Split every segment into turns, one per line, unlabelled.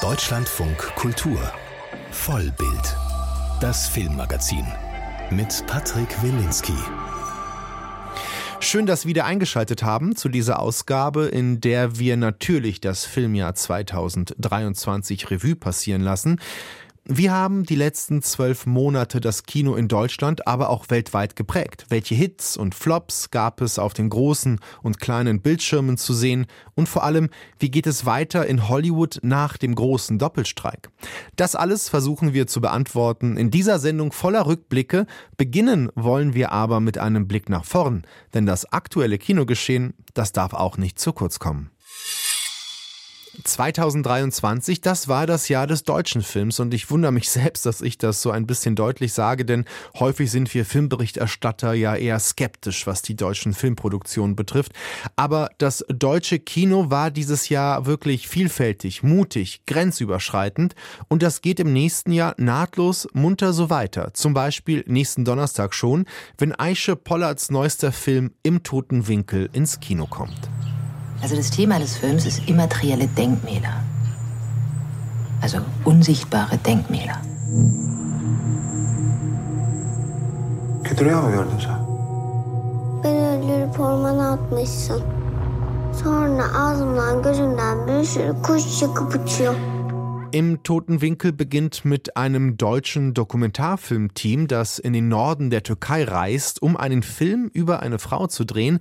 Deutschlandfunk Kultur Vollbild Das Filmmagazin mit Patrick Wilinski.
Schön, dass Sie wieder eingeschaltet haben zu dieser Ausgabe, in der wir natürlich das Filmjahr 2023 Revue passieren lassen. Wir haben die letzten zwölf Monate das Kino in Deutschland, aber auch weltweit geprägt. Welche Hits und Flops gab es auf den großen und kleinen Bildschirmen zu sehen? Und vor allem, wie geht es weiter in Hollywood nach dem großen Doppelstreik? Das alles versuchen wir zu beantworten in dieser Sendung voller Rückblicke. Beginnen wollen wir aber mit einem Blick nach vorn, denn das aktuelle Kinogeschehen, das darf auch nicht zu kurz kommen. 2023, das war das Jahr des deutschen Films und ich wundere mich selbst, dass ich das so ein bisschen deutlich sage, denn häufig sind wir Filmberichterstatter ja eher skeptisch, was die deutschen Filmproduktionen betrifft. Aber das deutsche Kino war dieses Jahr wirklich vielfältig, mutig, grenzüberschreitend und das geht im nächsten Jahr nahtlos munter so weiter. Zum Beispiel nächsten Donnerstag schon, wenn Aische Pollards neuester Film Im toten Winkel ins Kino kommt.
Also das Thema des Films ist immaterielle Denkmäler. Also unsichtbare Denkmäler.
Kötü rüya mı gördün sen?
Beni öldürüp ormana atmışsın. Sonra ağzımdan gözümden bir sürü kuş çıkıp uçuyor.
Im Toten Winkel beginnt mit einem deutschen Dokumentarfilmteam, das in den Norden der Türkei reist, um einen Film über eine Frau zu drehen,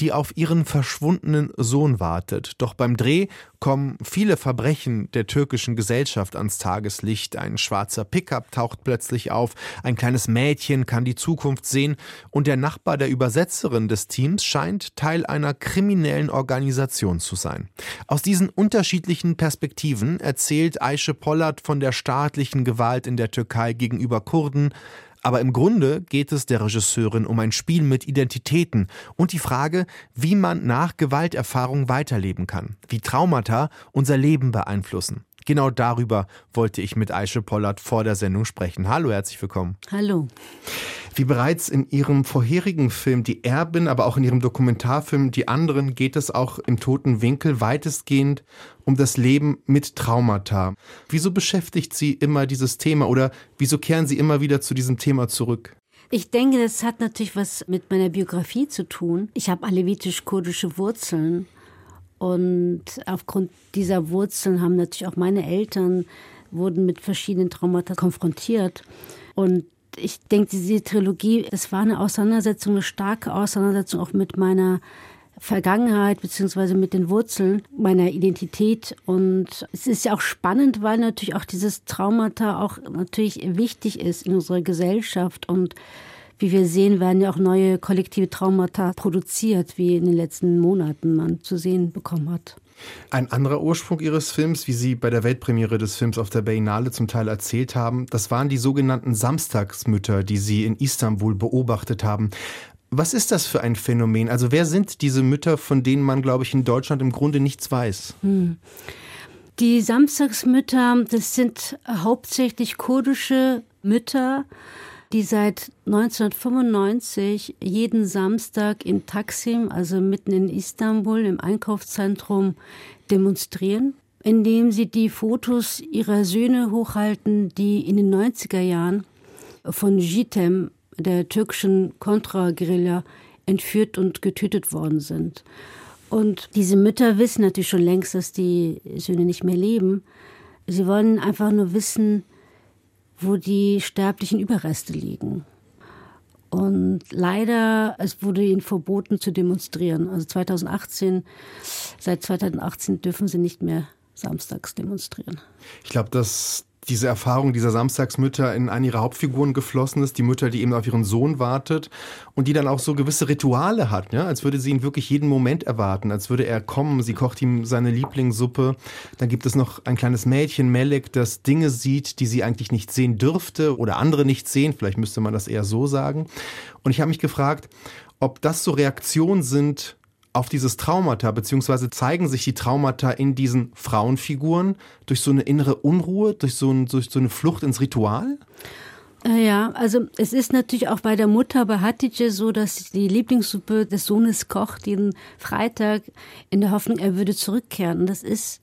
die auf ihren verschwundenen Sohn wartet. Doch beim Dreh kommen viele Verbrechen der türkischen Gesellschaft ans Tageslicht. Ein schwarzer Pickup taucht plötzlich auf, ein kleines Mädchen kann die Zukunft sehen und der Nachbar der Übersetzerin des Teams scheint Teil einer kriminellen Organisation zu sein. Aus diesen unterschiedlichen Perspektiven erzählt Aische Pollard von der staatlichen Gewalt in der Türkei gegenüber Kurden, aber im Grunde geht es der Regisseurin um ein Spiel mit Identitäten und die Frage, wie man nach Gewalterfahrung weiterleben kann, wie Traumata unser Leben beeinflussen. Genau darüber wollte ich mit Aische Pollard vor der Sendung sprechen. Hallo, herzlich willkommen.
Hallo.
Wie bereits in Ihrem vorherigen Film Die Erbin, aber auch in Ihrem Dokumentarfilm Die anderen geht es auch im toten Winkel weitestgehend um das Leben mit Traumata. Wieso beschäftigt Sie immer dieses Thema oder wieso kehren Sie immer wieder zu diesem Thema zurück?
Ich denke, das hat natürlich was mit meiner Biografie zu tun. Ich habe alevitisch-kurdische Wurzeln und aufgrund dieser Wurzeln haben natürlich auch meine Eltern wurden mit verschiedenen Traumata konfrontiert und ich denke, diese Trilogie, das war eine Auseinandersetzung, eine starke Auseinandersetzung auch mit meiner Vergangenheit beziehungsweise mit den Wurzeln meiner Identität. Und es ist ja auch spannend, weil natürlich auch dieses Traumata auch natürlich wichtig ist in unserer Gesellschaft. Und wie wir sehen, werden ja auch neue kollektive Traumata produziert, wie in den letzten Monaten man zu sehen bekommen hat.
Ein anderer Ursprung Ihres Films, wie Sie bei der Weltpremiere des Films auf der Berlinale zum Teil erzählt haben, das waren die sogenannten Samstagsmütter, die Sie in Istanbul beobachtet haben. Was ist das für ein Phänomen? Also wer sind diese Mütter, von denen man, glaube ich, in Deutschland im Grunde nichts weiß? Hm.
Die Samstagsmütter, das sind hauptsächlich kurdische Mütter, die seit 1995 jeden Samstag in Taksim, also mitten in Istanbul, im Einkaufszentrum, demonstrieren, indem sie die Fotos ihrer Söhne hochhalten, die in den 90er Jahren von Jitem, der türkischen Kontra-Guerilla, entführt und getötet worden sind. Und diese Mütter wissen natürlich schon längst, dass die Söhne nicht mehr leben. Sie wollen einfach nur wissen, wo die sterblichen Überreste liegen. Und leider, es wurde ihnen verboten zu demonstrieren. Also 2018, seit 2018 dürfen sie nicht mehr samstags demonstrieren.
Ich glaube, dass diese Erfahrung dieser Samstagsmütter in eine ihrer Hauptfiguren geflossen ist, die Mutter, die eben auf ihren Sohn wartet und die dann auch so gewisse Rituale hat, ja? als würde sie ihn wirklich jeden Moment erwarten, als würde er kommen, sie kocht ihm seine Lieblingssuppe, dann gibt es noch ein kleines Mädchen, Melek, das Dinge sieht, die sie eigentlich nicht sehen dürfte oder andere nicht sehen, vielleicht müsste man das eher so sagen. Und ich habe mich gefragt, ob das so Reaktionen sind auf dieses Traumata, beziehungsweise zeigen sich die Traumata in diesen Frauenfiguren durch so eine innere Unruhe, durch so, ein, durch so eine Flucht ins Ritual?
Äh, ja, also es ist natürlich auch bei der Mutter, bei Hatice so, dass die Lieblingssuppe des Sohnes kocht jeden Freitag in der Hoffnung, er würde zurückkehren. Das ist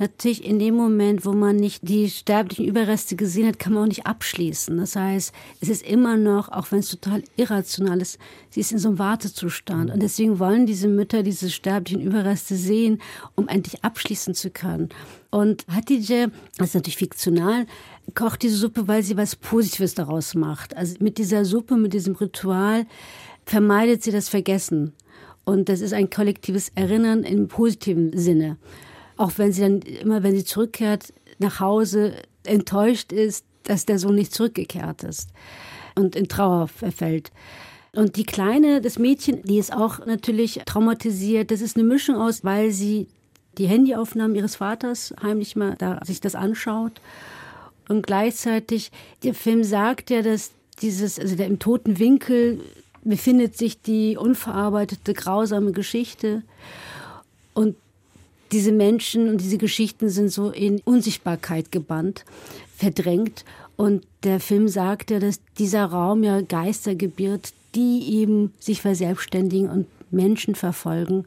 natürlich in dem Moment, wo man nicht die sterblichen Überreste gesehen hat, kann man auch nicht abschließen. Das heißt, es ist immer noch, auch wenn es total irrational ist, sie ist in so einem Wartezustand. Und deswegen wollen diese Mütter diese sterblichen Überreste sehen, um endlich abschließen zu können. Und Hatice, das ist natürlich fiktional, kocht diese Suppe, weil sie was Positives daraus macht. Also mit dieser Suppe, mit diesem Ritual vermeidet sie das Vergessen. Und das ist ein kollektives Erinnern im positiven Sinne. Auch wenn sie dann immer, wenn sie zurückkehrt, nach Hause enttäuscht ist, dass der Sohn nicht zurückgekehrt ist und in Trauer verfällt. Und die Kleine, das Mädchen, die ist auch natürlich traumatisiert. Das ist eine Mischung aus, weil sie die Handyaufnahmen ihres Vaters heimlich mal da sich das anschaut. Und gleichzeitig, der Film sagt ja, dass dieses, also der im toten Winkel befindet sich die unverarbeitete, grausame Geschichte. Und diese Menschen und diese Geschichten sind so in Unsichtbarkeit gebannt, verdrängt. Und der Film sagt ja, dass dieser Raum ja Geister gebiert, die eben sich verselbstständigen und Menschen verfolgen,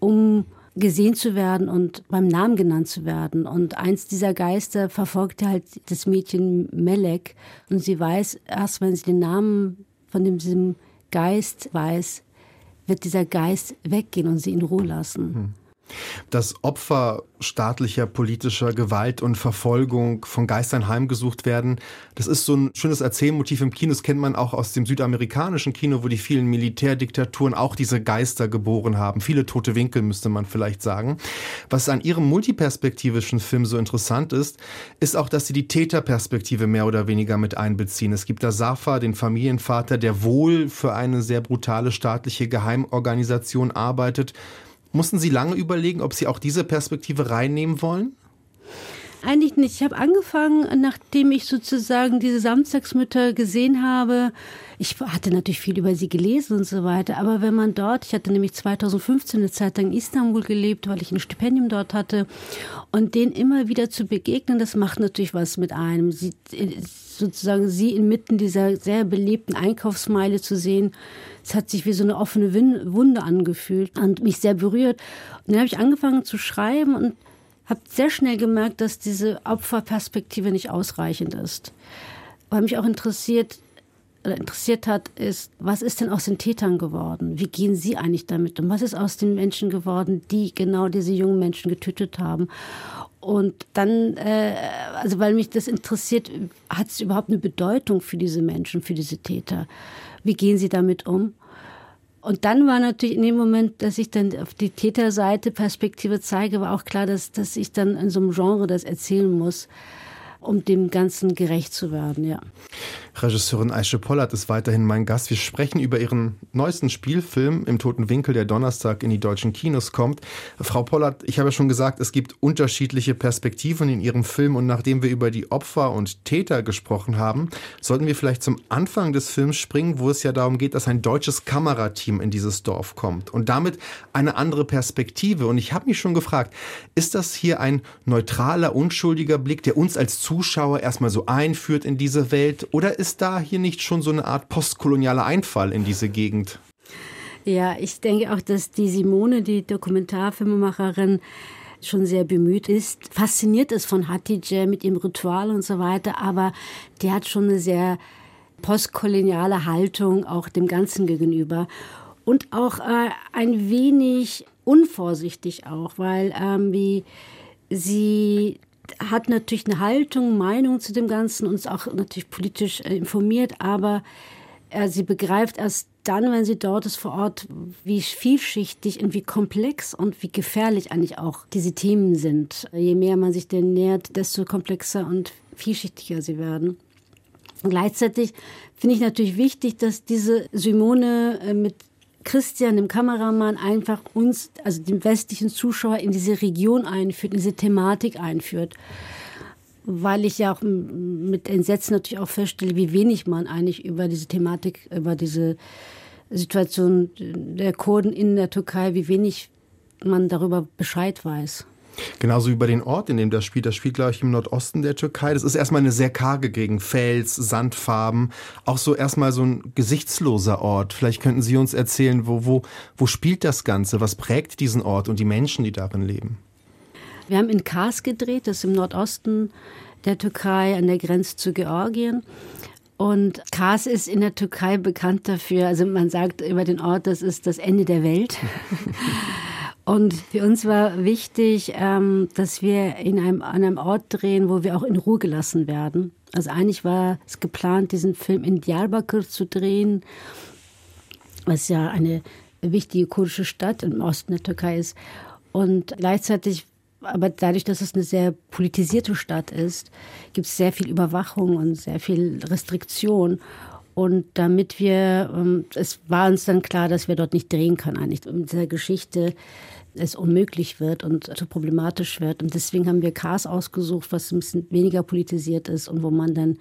um gesehen zu werden und beim Namen genannt zu werden. Und eins dieser Geister verfolgte halt das Mädchen Melek. Und sie weiß, erst wenn sie den Namen von diesem Geist weiß, wird dieser Geist weggehen und sie in Ruhe lassen.
Dass Opfer staatlicher politischer Gewalt und Verfolgung von Geistern heimgesucht werden. Das ist so ein schönes Erzählmotiv im Kino. Das kennt man auch aus dem südamerikanischen Kino, wo die vielen Militärdiktaturen auch diese Geister geboren haben. Viele tote Winkel müsste man vielleicht sagen. Was an ihrem multiperspektivischen Film so interessant ist, ist auch, dass sie die Täterperspektive mehr oder weniger mit einbeziehen. Es gibt da Safa, den Familienvater, der wohl für eine sehr brutale staatliche Geheimorganisation arbeitet Mussten Sie lange überlegen, ob Sie auch diese Perspektive reinnehmen wollen?
Eigentlich nicht. Ich habe angefangen, nachdem ich sozusagen diese Samstagsmütter gesehen habe. Ich hatte natürlich viel über sie gelesen und so weiter. Aber wenn man dort, ich hatte nämlich 2015 eine Zeit lang in Istanbul gelebt, weil ich ein Stipendium dort hatte. Und denen immer wieder zu begegnen, das macht natürlich was mit einem. Sie, sozusagen sie inmitten dieser sehr belebten Einkaufsmeile zu sehen, es hat sich wie so eine offene Wunde angefühlt und mich sehr berührt. Und dann habe ich angefangen zu schreiben und habe sehr schnell gemerkt, dass diese Opferperspektive nicht ausreichend ist. Weil mich auch interessiert, interessiert hat, ist, was ist denn aus den Tätern geworden? Wie gehen sie eigentlich damit um? Was ist aus den Menschen geworden, die genau diese jungen Menschen getötet haben? Und dann, äh, also weil mich das interessiert, hat es überhaupt eine Bedeutung für diese Menschen, für diese Täter? Wie gehen sie damit um? Und dann war natürlich in dem Moment, dass ich dann auf die Täterseite Perspektive zeige, war auch klar, dass, dass ich dann in so einem Genre das erzählen muss um dem Ganzen gerecht zu werden, ja.
Regisseurin Aische Pollert ist weiterhin mein Gast. Wir sprechen über ihren neuesten Spielfilm im Toten Winkel, der Donnerstag in die deutschen Kinos kommt. Frau Pollert, ich habe ja schon gesagt, es gibt unterschiedliche Perspektiven in Ihrem Film und nachdem wir über die Opfer und Täter gesprochen haben, sollten wir vielleicht zum Anfang des Films springen, wo es ja darum geht, dass ein deutsches Kamerateam in dieses Dorf kommt und damit eine andere Perspektive. Und ich habe mich schon gefragt, ist das hier ein neutraler, unschuldiger Blick, der uns als Zuschauer erstmal so einführt in diese Welt? Oder ist da hier nicht schon so eine Art postkolonialer Einfall in diese Gegend?
Ja, ich denke auch, dass die Simone, die Dokumentarfilmemacherin, schon sehr bemüht ist, fasziniert ist von Hatice mit ihrem Ritual und so weiter, aber die hat schon eine sehr postkoloniale Haltung auch dem Ganzen gegenüber und auch äh, ein wenig unvorsichtig auch, weil ähm, wie sie hat natürlich eine Haltung, Meinung zu dem Ganzen, uns auch natürlich politisch äh, informiert, aber äh, sie begreift erst dann, wenn sie dort ist vor Ort, wie vielschichtig und wie komplex und wie gefährlich eigentlich auch diese Themen sind. Je mehr man sich denen nähert, desto komplexer und vielschichtiger sie werden. Und gleichzeitig finde ich natürlich wichtig, dass diese Simone äh, mit Christian, dem Kameramann, einfach uns, also den westlichen Zuschauer, in diese Region einführt, in diese Thematik einführt. Weil ich ja auch mit Entsetzen natürlich auch feststelle, wie wenig man eigentlich über diese Thematik, über diese Situation der Kurden in der Türkei, wie wenig man darüber Bescheid weiß.
Genauso wie bei den Ort, in dem das spielt. Das spielt, glaube ich, im Nordosten der Türkei. Das ist erstmal eine sehr karge Gegend. Fels, Sandfarben. Auch so erstmal so ein gesichtsloser Ort. Vielleicht könnten Sie uns erzählen, wo, wo, wo spielt das Ganze? Was prägt diesen Ort und die Menschen, die darin leben?
Wir haben in Kars gedreht, das ist im Nordosten der Türkei an der Grenze zu Georgien. Und Kars ist in der Türkei bekannt dafür, also man sagt über den Ort, das ist das Ende der Welt. Und für uns war wichtig, ähm, dass wir in einem, an einem Ort drehen, wo wir auch in Ruhe gelassen werden. Also eigentlich war es geplant, diesen Film in Diyarbakir zu drehen, was ja eine wichtige kurdische Stadt im Osten der Türkei ist. Und gleichzeitig, aber dadurch, dass es eine sehr politisierte Stadt ist, gibt es sehr viel Überwachung und sehr viel Restriktion. Und damit wir, ähm, es war uns dann klar, dass wir dort nicht drehen können, eigentlich in dieser Geschichte es unmöglich wird und zu problematisch wird. Und deswegen haben wir Cars ausgesucht, was ein bisschen weniger politisiert ist und wo man dann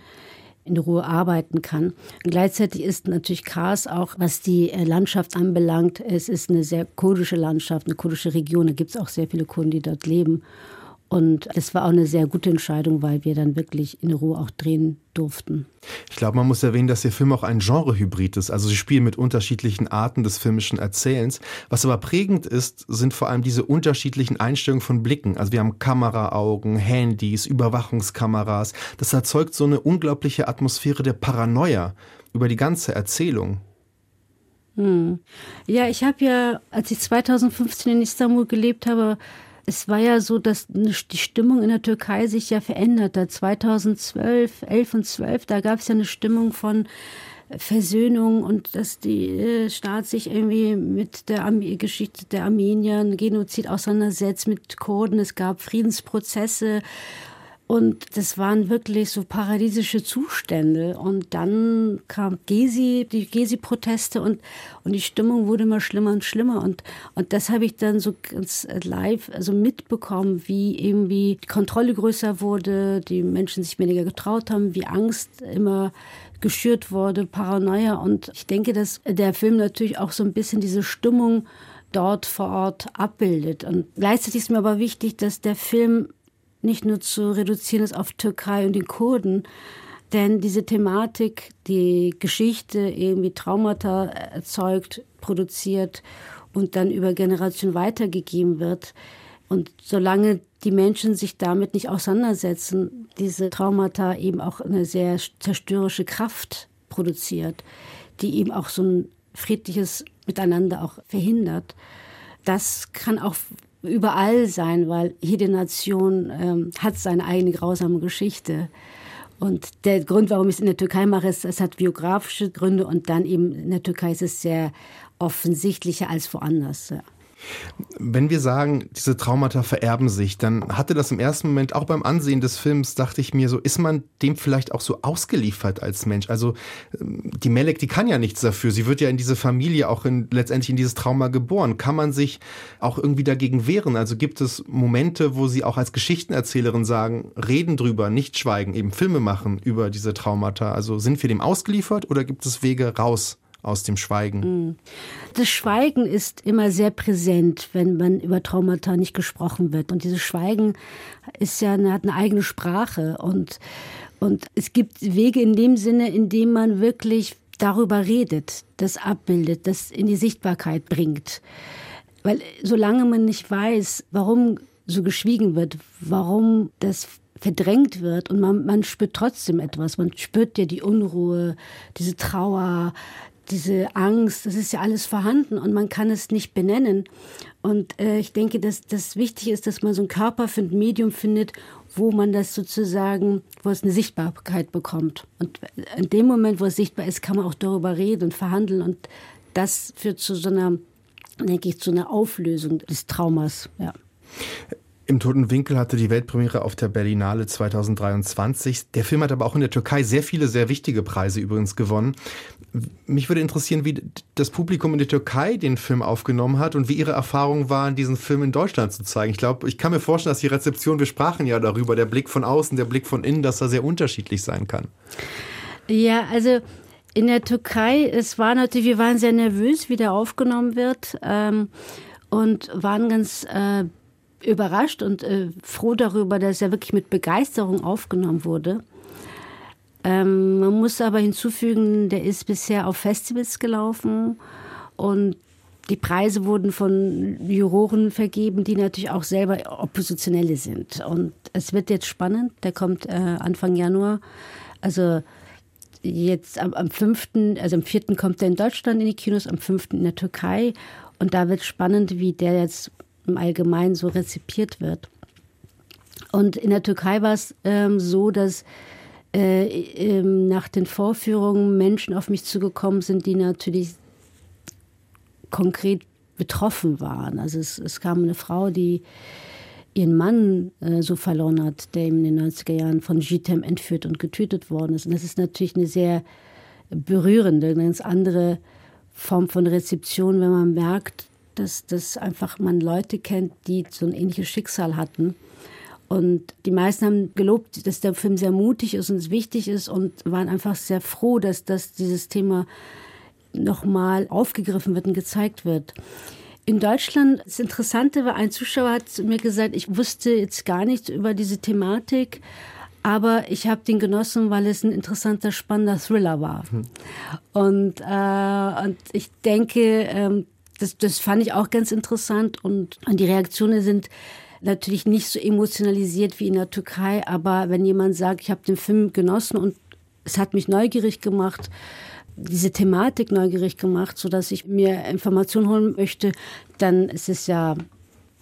in Ruhe arbeiten kann. Und gleichzeitig ist natürlich Kars auch, was die äh, Landschaft anbelangt, es ist eine sehr kurdische Landschaft, eine kurdische Region. Da gibt es auch sehr viele Kurden, die dort leben. Und es war auch eine sehr gute Entscheidung, weil wir dann wirklich in Ruhe auch drehen durften.
Ich glaube, man muss erwähnen, dass der Film auch ein Genrehybrid ist. Also sie spielen mit unterschiedlichen Arten des filmischen Erzählens. Was aber prägend ist, sind vor allem diese unterschiedlichen Einstellungen von Blicken. Also wir haben Kameraaugen, Handys, Überwachungskameras. Das erzeugt so eine unglaubliche Atmosphäre der Paranoia über die ganze Erzählung.
Hm. Ja, ich habe ja, als ich 2015 in Istanbul gelebt habe, es war ja so, dass die Stimmung in der Türkei sich ja verändert hat. 2012, 11 und 12, da gab es ja eine Stimmung von Versöhnung und dass der äh, Staat sich irgendwie mit der Arme Geschichte der Armenier, Genozid auseinandersetzt, mit Kurden. Es gab Friedensprozesse und das waren wirklich so paradiesische Zustände. Und dann kam Gezi, die Gezi-Proteste und, und die Stimmung wurde immer schlimmer und schlimmer. Und, und das habe ich dann so ganz live also mitbekommen, wie irgendwie die Kontrolle größer wurde, die Menschen sich weniger getraut haben, wie Angst immer geschürt wurde, Paranoia. Und ich denke, dass der Film natürlich auch so ein bisschen diese Stimmung dort vor Ort abbildet. Und gleichzeitig ist mir aber wichtig, dass der Film nicht nur zu reduzieren ist auf Türkei und den Kurden, denn diese Thematik, die Geschichte irgendwie Traumata erzeugt, produziert und dann über Generationen weitergegeben wird. Und solange die Menschen sich damit nicht auseinandersetzen, diese Traumata eben auch eine sehr zerstörerische Kraft produziert, die eben auch so ein friedliches Miteinander auch verhindert. Das kann auch überall sein, weil jede Nation ähm, hat seine eigene grausame Geschichte. Und der Grund, warum ich es in der Türkei mache, ist, es hat biografische Gründe und dann eben in der Türkei ist es sehr offensichtlicher als woanders. Ja.
Wenn wir sagen, diese Traumata vererben sich, dann hatte das im ersten Moment auch beim Ansehen des Films, dachte ich mir so, ist man dem vielleicht auch so ausgeliefert als Mensch? Also ähm, die Melek, die kann ja nichts dafür. Sie wird ja in diese Familie auch in, letztendlich in dieses Trauma geboren. Kann man sich auch irgendwie dagegen wehren? Also gibt es Momente, wo Sie auch als Geschichtenerzählerin sagen, reden drüber, nicht schweigen, eben Filme machen über diese Traumata? Also sind wir dem ausgeliefert oder gibt es Wege raus aus dem Schweigen? Hm.
Das Schweigen ist immer sehr präsent, wenn man über Traumata nicht gesprochen wird. Und dieses Schweigen ist ja hat eine eigene Sprache. Und, und es gibt Wege in dem Sinne, in dem man wirklich darüber redet, das abbildet, das in die Sichtbarkeit bringt. Weil solange man nicht weiß, warum so geschwiegen wird, warum das verdrängt wird und man, man spürt trotzdem etwas. Man spürt ja die Unruhe, diese Trauer, diese Angst, das ist ja alles vorhanden und man kann es nicht benennen. Und äh, ich denke, dass das wichtig ist, dass man so einen Körper für ein Medium findet, wo man das sozusagen, wo es eine Sichtbarkeit bekommt. Und in dem Moment, wo es sichtbar ist, kann man auch darüber reden und verhandeln. Und das führt zu so einer, denke ich, zu einer Auflösung des Traumas. Ja.
Im Toten Winkel hatte die Weltpremiere auf der Berlinale 2023. Der Film hat aber auch in der Türkei sehr viele sehr wichtige Preise übrigens gewonnen. Mich würde interessieren, wie das Publikum in der Türkei den Film aufgenommen hat und wie ihre Erfahrungen waren, diesen Film in Deutschland zu zeigen. Ich glaube, ich kann mir vorstellen, dass die Rezeption, wir sprachen ja darüber, der Blick von außen, der Blick von innen, dass er sehr unterschiedlich sein kann.
Ja, also in der Türkei, es war natürlich, wir waren sehr nervös, wie der aufgenommen wird. Ähm, und waren ganz äh, überrascht und äh, froh darüber, dass er wirklich mit Begeisterung aufgenommen wurde. Ähm, man muss aber hinzufügen, der ist bisher auf Festivals gelaufen und die Preise wurden von Juroren vergeben, die natürlich auch selber Oppositionelle sind. Und es wird jetzt spannend. Der kommt äh, Anfang Januar. Also jetzt am, am 5., also am 4. kommt er in Deutschland in die Kinos, am 5. in der Türkei. Und da wird spannend, wie der jetzt im Allgemeinen so rezipiert wird. Und in der Türkei war es ähm, so, dass äh, ähm, nach den Vorführungen Menschen auf mich zugekommen sind, die natürlich konkret betroffen waren. Also es, es kam eine Frau, die ihren Mann äh, so verloren hat, der in den 90er Jahren von Jitem entführt und getötet worden ist. Und das ist natürlich eine sehr berührende, eine ganz andere Form von Rezeption, wenn man merkt, dass, dass einfach man Leute kennt, die so ein ähnliches Schicksal hatten. Und die meisten haben gelobt, dass der Film sehr mutig ist und es wichtig ist und waren einfach sehr froh, dass, dass dieses Thema nochmal aufgegriffen wird und gezeigt wird. In Deutschland, das Interessante war, ein Zuschauer hat mir gesagt, ich wusste jetzt gar nichts über diese Thematik, aber ich habe den genossen, weil es ein interessanter, spannender Thriller war. Hm. Und, äh, und ich denke, ähm, das, das fand ich auch ganz interessant und, und die Reaktionen sind natürlich nicht so emotionalisiert wie in der Türkei, aber wenn jemand sagt, ich habe den Film genossen und es hat mich neugierig gemacht, diese Thematik neugierig gemacht, so dass ich mir Informationen holen möchte, dann ist es ja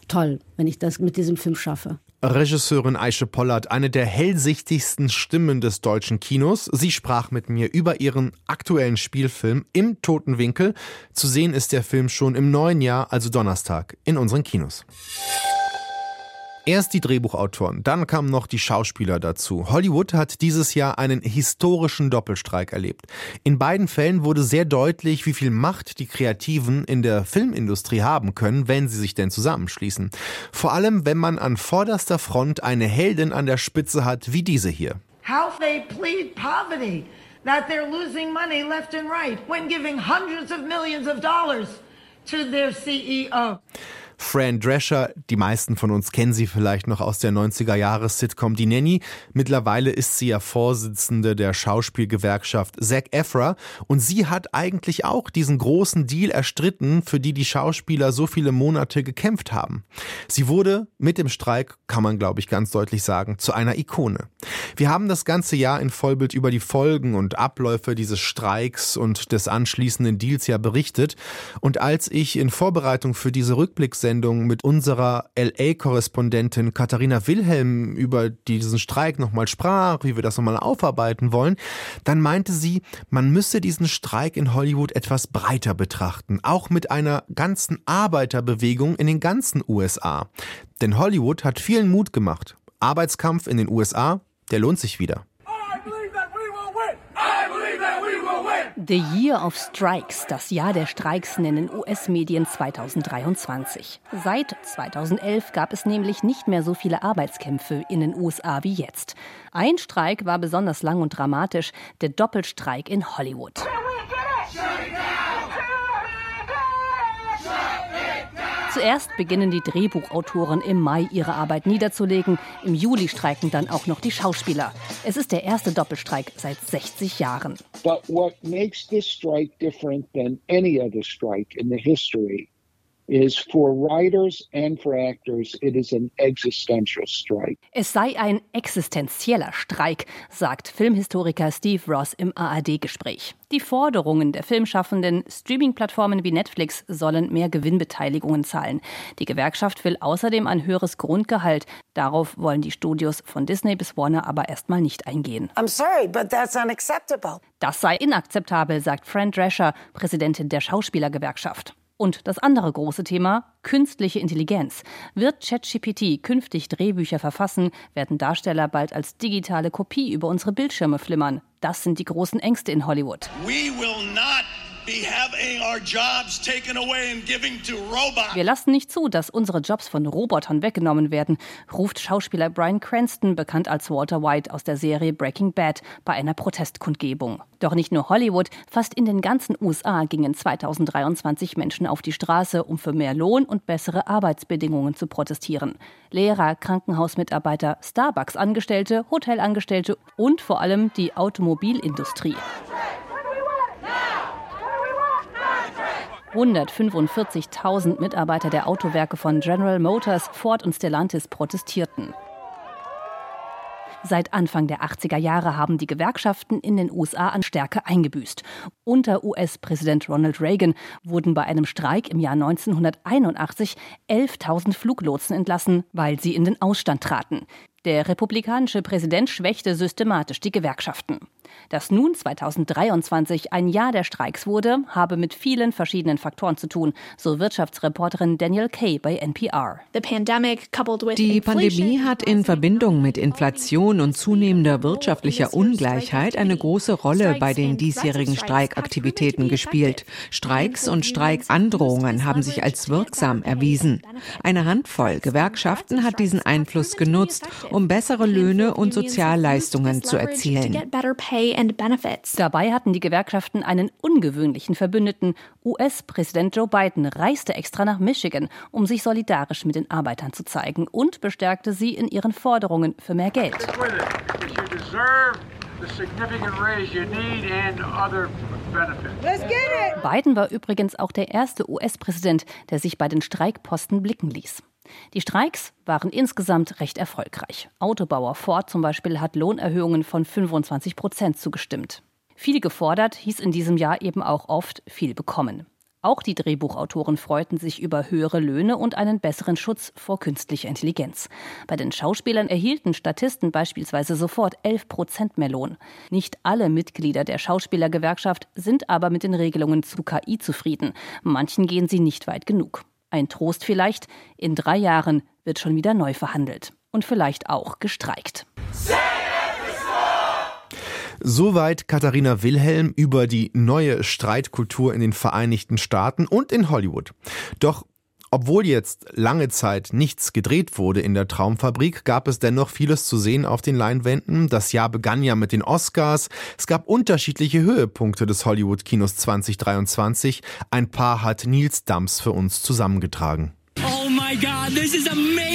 toll, wenn ich das mit diesem Film schaffe.
Regisseurin Aische Pollert, eine der hellsichtigsten Stimmen des deutschen Kinos. Sie sprach mit mir über ihren aktuellen Spielfilm Im Toten Winkel. Zu sehen ist der Film schon im neuen Jahr, also Donnerstag, in unseren Kinos. Erst die Drehbuchautoren, dann kamen noch die Schauspieler dazu. Hollywood hat dieses Jahr einen historischen Doppelstreik erlebt. In beiden Fällen wurde sehr deutlich, wie viel Macht die Kreativen in der Filmindustrie haben können, wenn sie sich denn zusammenschließen. Vor allem, wenn man an vorderster Front eine Heldin an der Spitze hat, wie diese hier.
How they plead poverty, that they're losing money left and right when giving hundreds of millions of dollars to their CEO.
Fran Drescher, die meisten von uns kennen sie vielleicht noch aus der 90er-Jahres-Sitcom Die Nanny. Mittlerweile ist sie ja Vorsitzende der Schauspielgewerkschaft Zac Efra und sie hat eigentlich auch diesen großen Deal erstritten, für die die Schauspieler so viele Monate gekämpft haben. Sie wurde mit dem Streik, kann man glaube ich ganz deutlich sagen, zu einer Ikone. Wir haben das ganze Jahr in Vollbild über die Folgen und Abläufe dieses Streiks und des anschließenden Deals ja berichtet und als ich in Vorbereitung für diese Rückblicksendung Sendung mit unserer LA-Korrespondentin Katharina Wilhelm über diesen Streik nochmal sprach, wie wir das nochmal aufarbeiten wollen, dann meinte sie, man müsse diesen Streik in Hollywood etwas breiter betrachten, auch mit einer ganzen Arbeiterbewegung in den ganzen USA. Denn Hollywood hat vielen Mut gemacht. Arbeitskampf in den USA, der lohnt sich wieder.
The Year of Strikes, das Jahr der Streiks nennen US-Medien 2023. Seit 2011 gab es nämlich nicht mehr so viele Arbeitskämpfe in den USA wie jetzt. Ein Streik war besonders lang und dramatisch, der Doppelstreik in Hollywood. Zuerst beginnen die Drehbuchautoren im Mai ihre Arbeit niederzulegen. Im Juli streiken dann auch noch die Schauspieler. Es ist der erste Doppelstreik seit 60 Jahren.
But what makes this strike different than any other strike in the history is for writers and for actors, it is an existential strike.
Es sei ein existenzieller Streik, sagt Filmhistoriker Steve Ross im ARD-Gespräch. Die Forderungen der Filmschaffenden, Streaming-Plattformen wie Netflix sollen mehr Gewinnbeteiligungen zahlen. Die Gewerkschaft will außerdem ein höheres Grundgehalt. Darauf wollen die Studios von Disney bis Warner aber erstmal nicht eingehen.
I'm sorry, but that's unacceptable.
Das sei inakzeptabel, sagt Fran Drescher, Präsidentin der Schauspielergewerkschaft. Und das andere große Thema, künstliche Intelligenz. Wird ChatGPT künftig Drehbücher verfassen, werden Darsteller bald als digitale Kopie über unsere Bildschirme flimmern. Das sind die großen Ängste in Hollywood.
We will not
wir lassen nicht zu, dass unsere Jobs von Robotern weggenommen werden, ruft Schauspieler Brian Cranston, bekannt als Walter White aus der Serie Breaking Bad, bei einer Protestkundgebung. Doch nicht nur Hollywood, fast in den ganzen USA gingen 2023 Menschen auf die Straße, um für mehr Lohn und bessere Arbeitsbedingungen zu protestieren. Lehrer, Krankenhausmitarbeiter, Starbucks-Angestellte, Hotelangestellte und vor allem die Automobilindustrie. 145.000 Mitarbeiter der Autowerke von General Motors, Ford und Stellantis protestierten. Seit Anfang der 80er Jahre haben die Gewerkschaften in den USA an Stärke eingebüßt. Unter US-Präsident Ronald Reagan wurden bei einem Streik im Jahr 1981 11.000 Fluglotsen entlassen, weil sie in den Ausstand traten. Der republikanische Präsident schwächte systematisch die Gewerkschaften. Dass nun 2023 ein Jahr der Streiks wurde, habe mit vielen verschiedenen Faktoren zu tun, so Wirtschaftsreporterin Daniel Kay bei NPR.
Die Pandemie hat in Verbindung mit Inflation und zunehmender wirtschaftlicher Ungleichheit eine große Rolle bei den diesjährigen Streikaktivitäten gespielt. Streiks und Streikandrohungen haben sich als wirksam erwiesen. Eine Handvoll Gewerkschaften hat diesen Einfluss genutzt, um bessere Löhne und Sozialleistungen zu erzielen.
Dabei hatten die Gewerkschaften einen ungewöhnlichen Verbündeten. US-Präsident Joe Biden reiste extra nach Michigan, um sich solidarisch mit den Arbeitern zu zeigen und bestärkte sie in ihren Forderungen für mehr Geld. Biden war übrigens auch der erste US-Präsident, der sich bei den Streikposten blicken ließ. Die Streiks waren insgesamt recht erfolgreich. Autobauer Ford zum Beispiel hat Lohnerhöhungen von 25 Prozent zugestimmt. Viel gefordert hieß in diesem Jahr eben auch oft viel bekommen. Auch die Drehbuchautoren freuten sich über höhere Löhne und einen besseren Schutz vor künstlicher Intelligenz. Bei den Schauspielern erhielten Statisten beispielsweise sofort 11 Prozent mehr Lohn. Nicht alle Mitglieder der Schauspielergewerkschaft sind aber mit den Regelungen zu KI zufrieden. Manchen gehen sie nicht weit genug. Ein Trost vielleicht, in drei Jahren wird schon wieder neu verhandelt und vielleicht auch gestreikt.
Soweit Katharina Wilhelm über die neue Streitkultur in den Vereinigten Staaten und in Hollywood. Doch obwohl jetzt lange Zeit nichts gedreht wurde in der Traumfabrik, gab es dennoch vieles zu sehen auf den Leinwänden. Das Jahr begann ja mit den Oscars. Es gab unterschiedliche Höhepunkte des Hollywood-Kinos 2023. Ein paar hat Nils Dams für uns zusammengetragen.
Oh my God, this is amazing!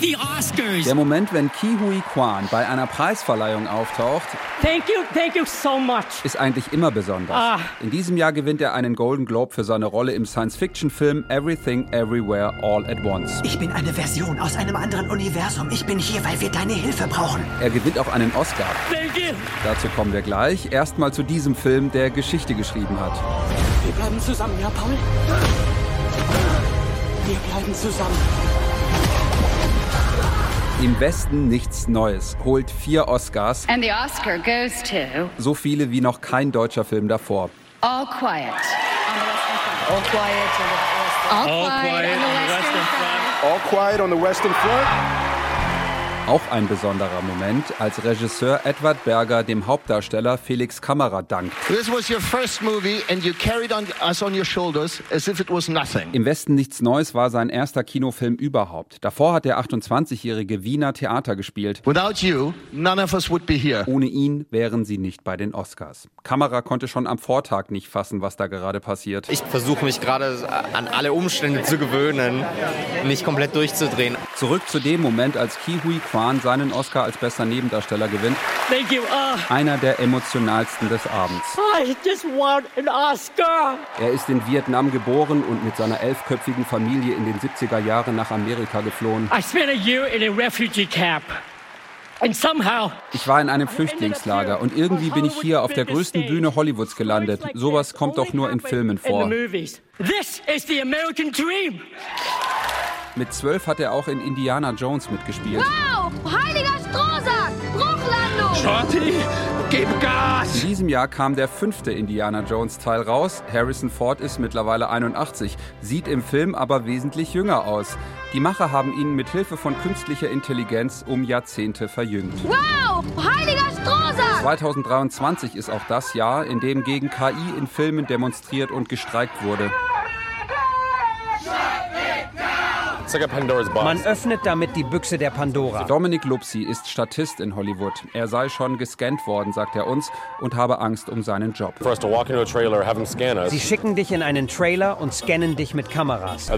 The Oscars.
Der Moment, wenn Ki Hui Kwan bei einer Preisverleihung auftaucht,
thank you, thank you so much.
ist eigentlich immer besonders. Ah. In diesem Jahr gewinnt er einen Golden Globe für seine Rolle im Science-Fiction-Film Everything Everywhere All at Once.
Ich bin eine Version aus einem anderen Universum. Ich bin hier, weil wir deine Hilfe brauchen.
Er gewinnt auch einen Oscar.
Thank you.
Dazu kommen wir gleich. Erstmal zu diesem Film, der Geschichte geschrieben hat.
Wir bleiben zusammen, ja, Paul? Wir bleiben zusammen.
Im Westen nichts Neues holt vier Oscars.
And the Oscar goes to
so viele wie noch kein deutscher Film davor.
All Quiet.
All Quiet
on the Western
Front. All Quiet on the Western Front.
Auch ein besonderer Moment, als Regisseur Edward Berger dem Hauptdarsteller Felix Kammerer dankt.
This was your first movie and you carried on us on your shoulders as if it was nothing.
Im Westen nichts Neues war sein erster Kinofilm überhaupt. Davor hat der 28-jährige Wiener Theater gespielt.
Without you, none of us would be here.
Ohne ihn wären sie nicht bei den Oscars. Kammerer konnte schon am Vortag nicht fassen, was da gerade passiert.
Ich versuche mich gerade an alle Umstände zu gewöhnen, nicht komplett durchzudrehen.
Zurück zu dem Moment, als Ki Hui Kwan seinen Oscar als bester Nebendarsteller gewinnt.
Thank you. Uh,
Einer der emotionalsten des Abends.
I just want an Oscar.
Er ist in Vietnam geboren und mit seiner elfköpfigen Familie in den 70er Jahren nach Amerika geflohen.
I spent a year in a refugee camp.
Ich war in einem Flüchtlingslager und irgendwie bin ich hier auf der größten Bühne Hollywoods gelandet. Sowas kommt doch nur in Filmen vor. Mit zwölf hat er auch in Indiana Jones mitgespielt.
Wow! Heiliger Strohsack! Bruchlandung!
Shorty, gib Gas!
In diesem Jahr kam der fünfte Indiana Jones Teil raus. Harrison Ford ist mittlerweile 81, sieht im Film aber wesentlich jünger aus. Die Macher haben ihn mit Hilfe von künstlicher Intelligenz um Jahrzehnte verjüngt.
Wow! Heiliger Strohsack!
2023 ist auch das Jahr, in dem gegen KI in Filmen demonstriert und gestreikt wurde.
Man öffnet damit die Büchse der Pandora.
Dominik Lupsi ist Statist in Hollywood. Er sei schon gescannt worden, sagt er uns, und habe Angst um seinen Job.
Sie schicken dich in einen Trailer und scannen dich mit Kameras.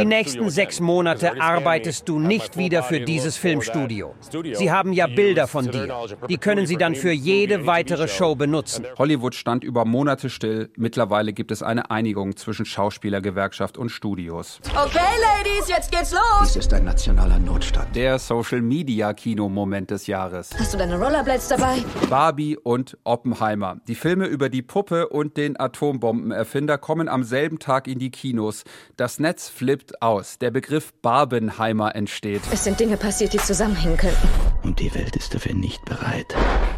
Die nächsten sechs Monate arbeitest du nicht wieder für dieses Filmstudio. Sie haben ja Bilder von dir. Die können sie dann für jede weitere Show benutzen.
Hollywood stand über Monate still. Mittlerweile gibt es eine Einigung zwischen Schauspielergewerkschaft und Studios.
Okay, Ladies, jetzt geht's los.
Dies ist ein nationaler Notstand.
Der Social Media Kinomoment des Jahres.
Hast du deine Rollerblades dabei?
Barbie und Oppenheimer. Die Filme über die Puppe und den Atombombenerfinder kommen am selben Tag in die Kinos. Das Netz flippt aus. Der Begriff Barbenheimer entsteht.
Es sind Dinge passiert, die zusammenhängen könnten.
Und die Welt ist dafür nicht bereit.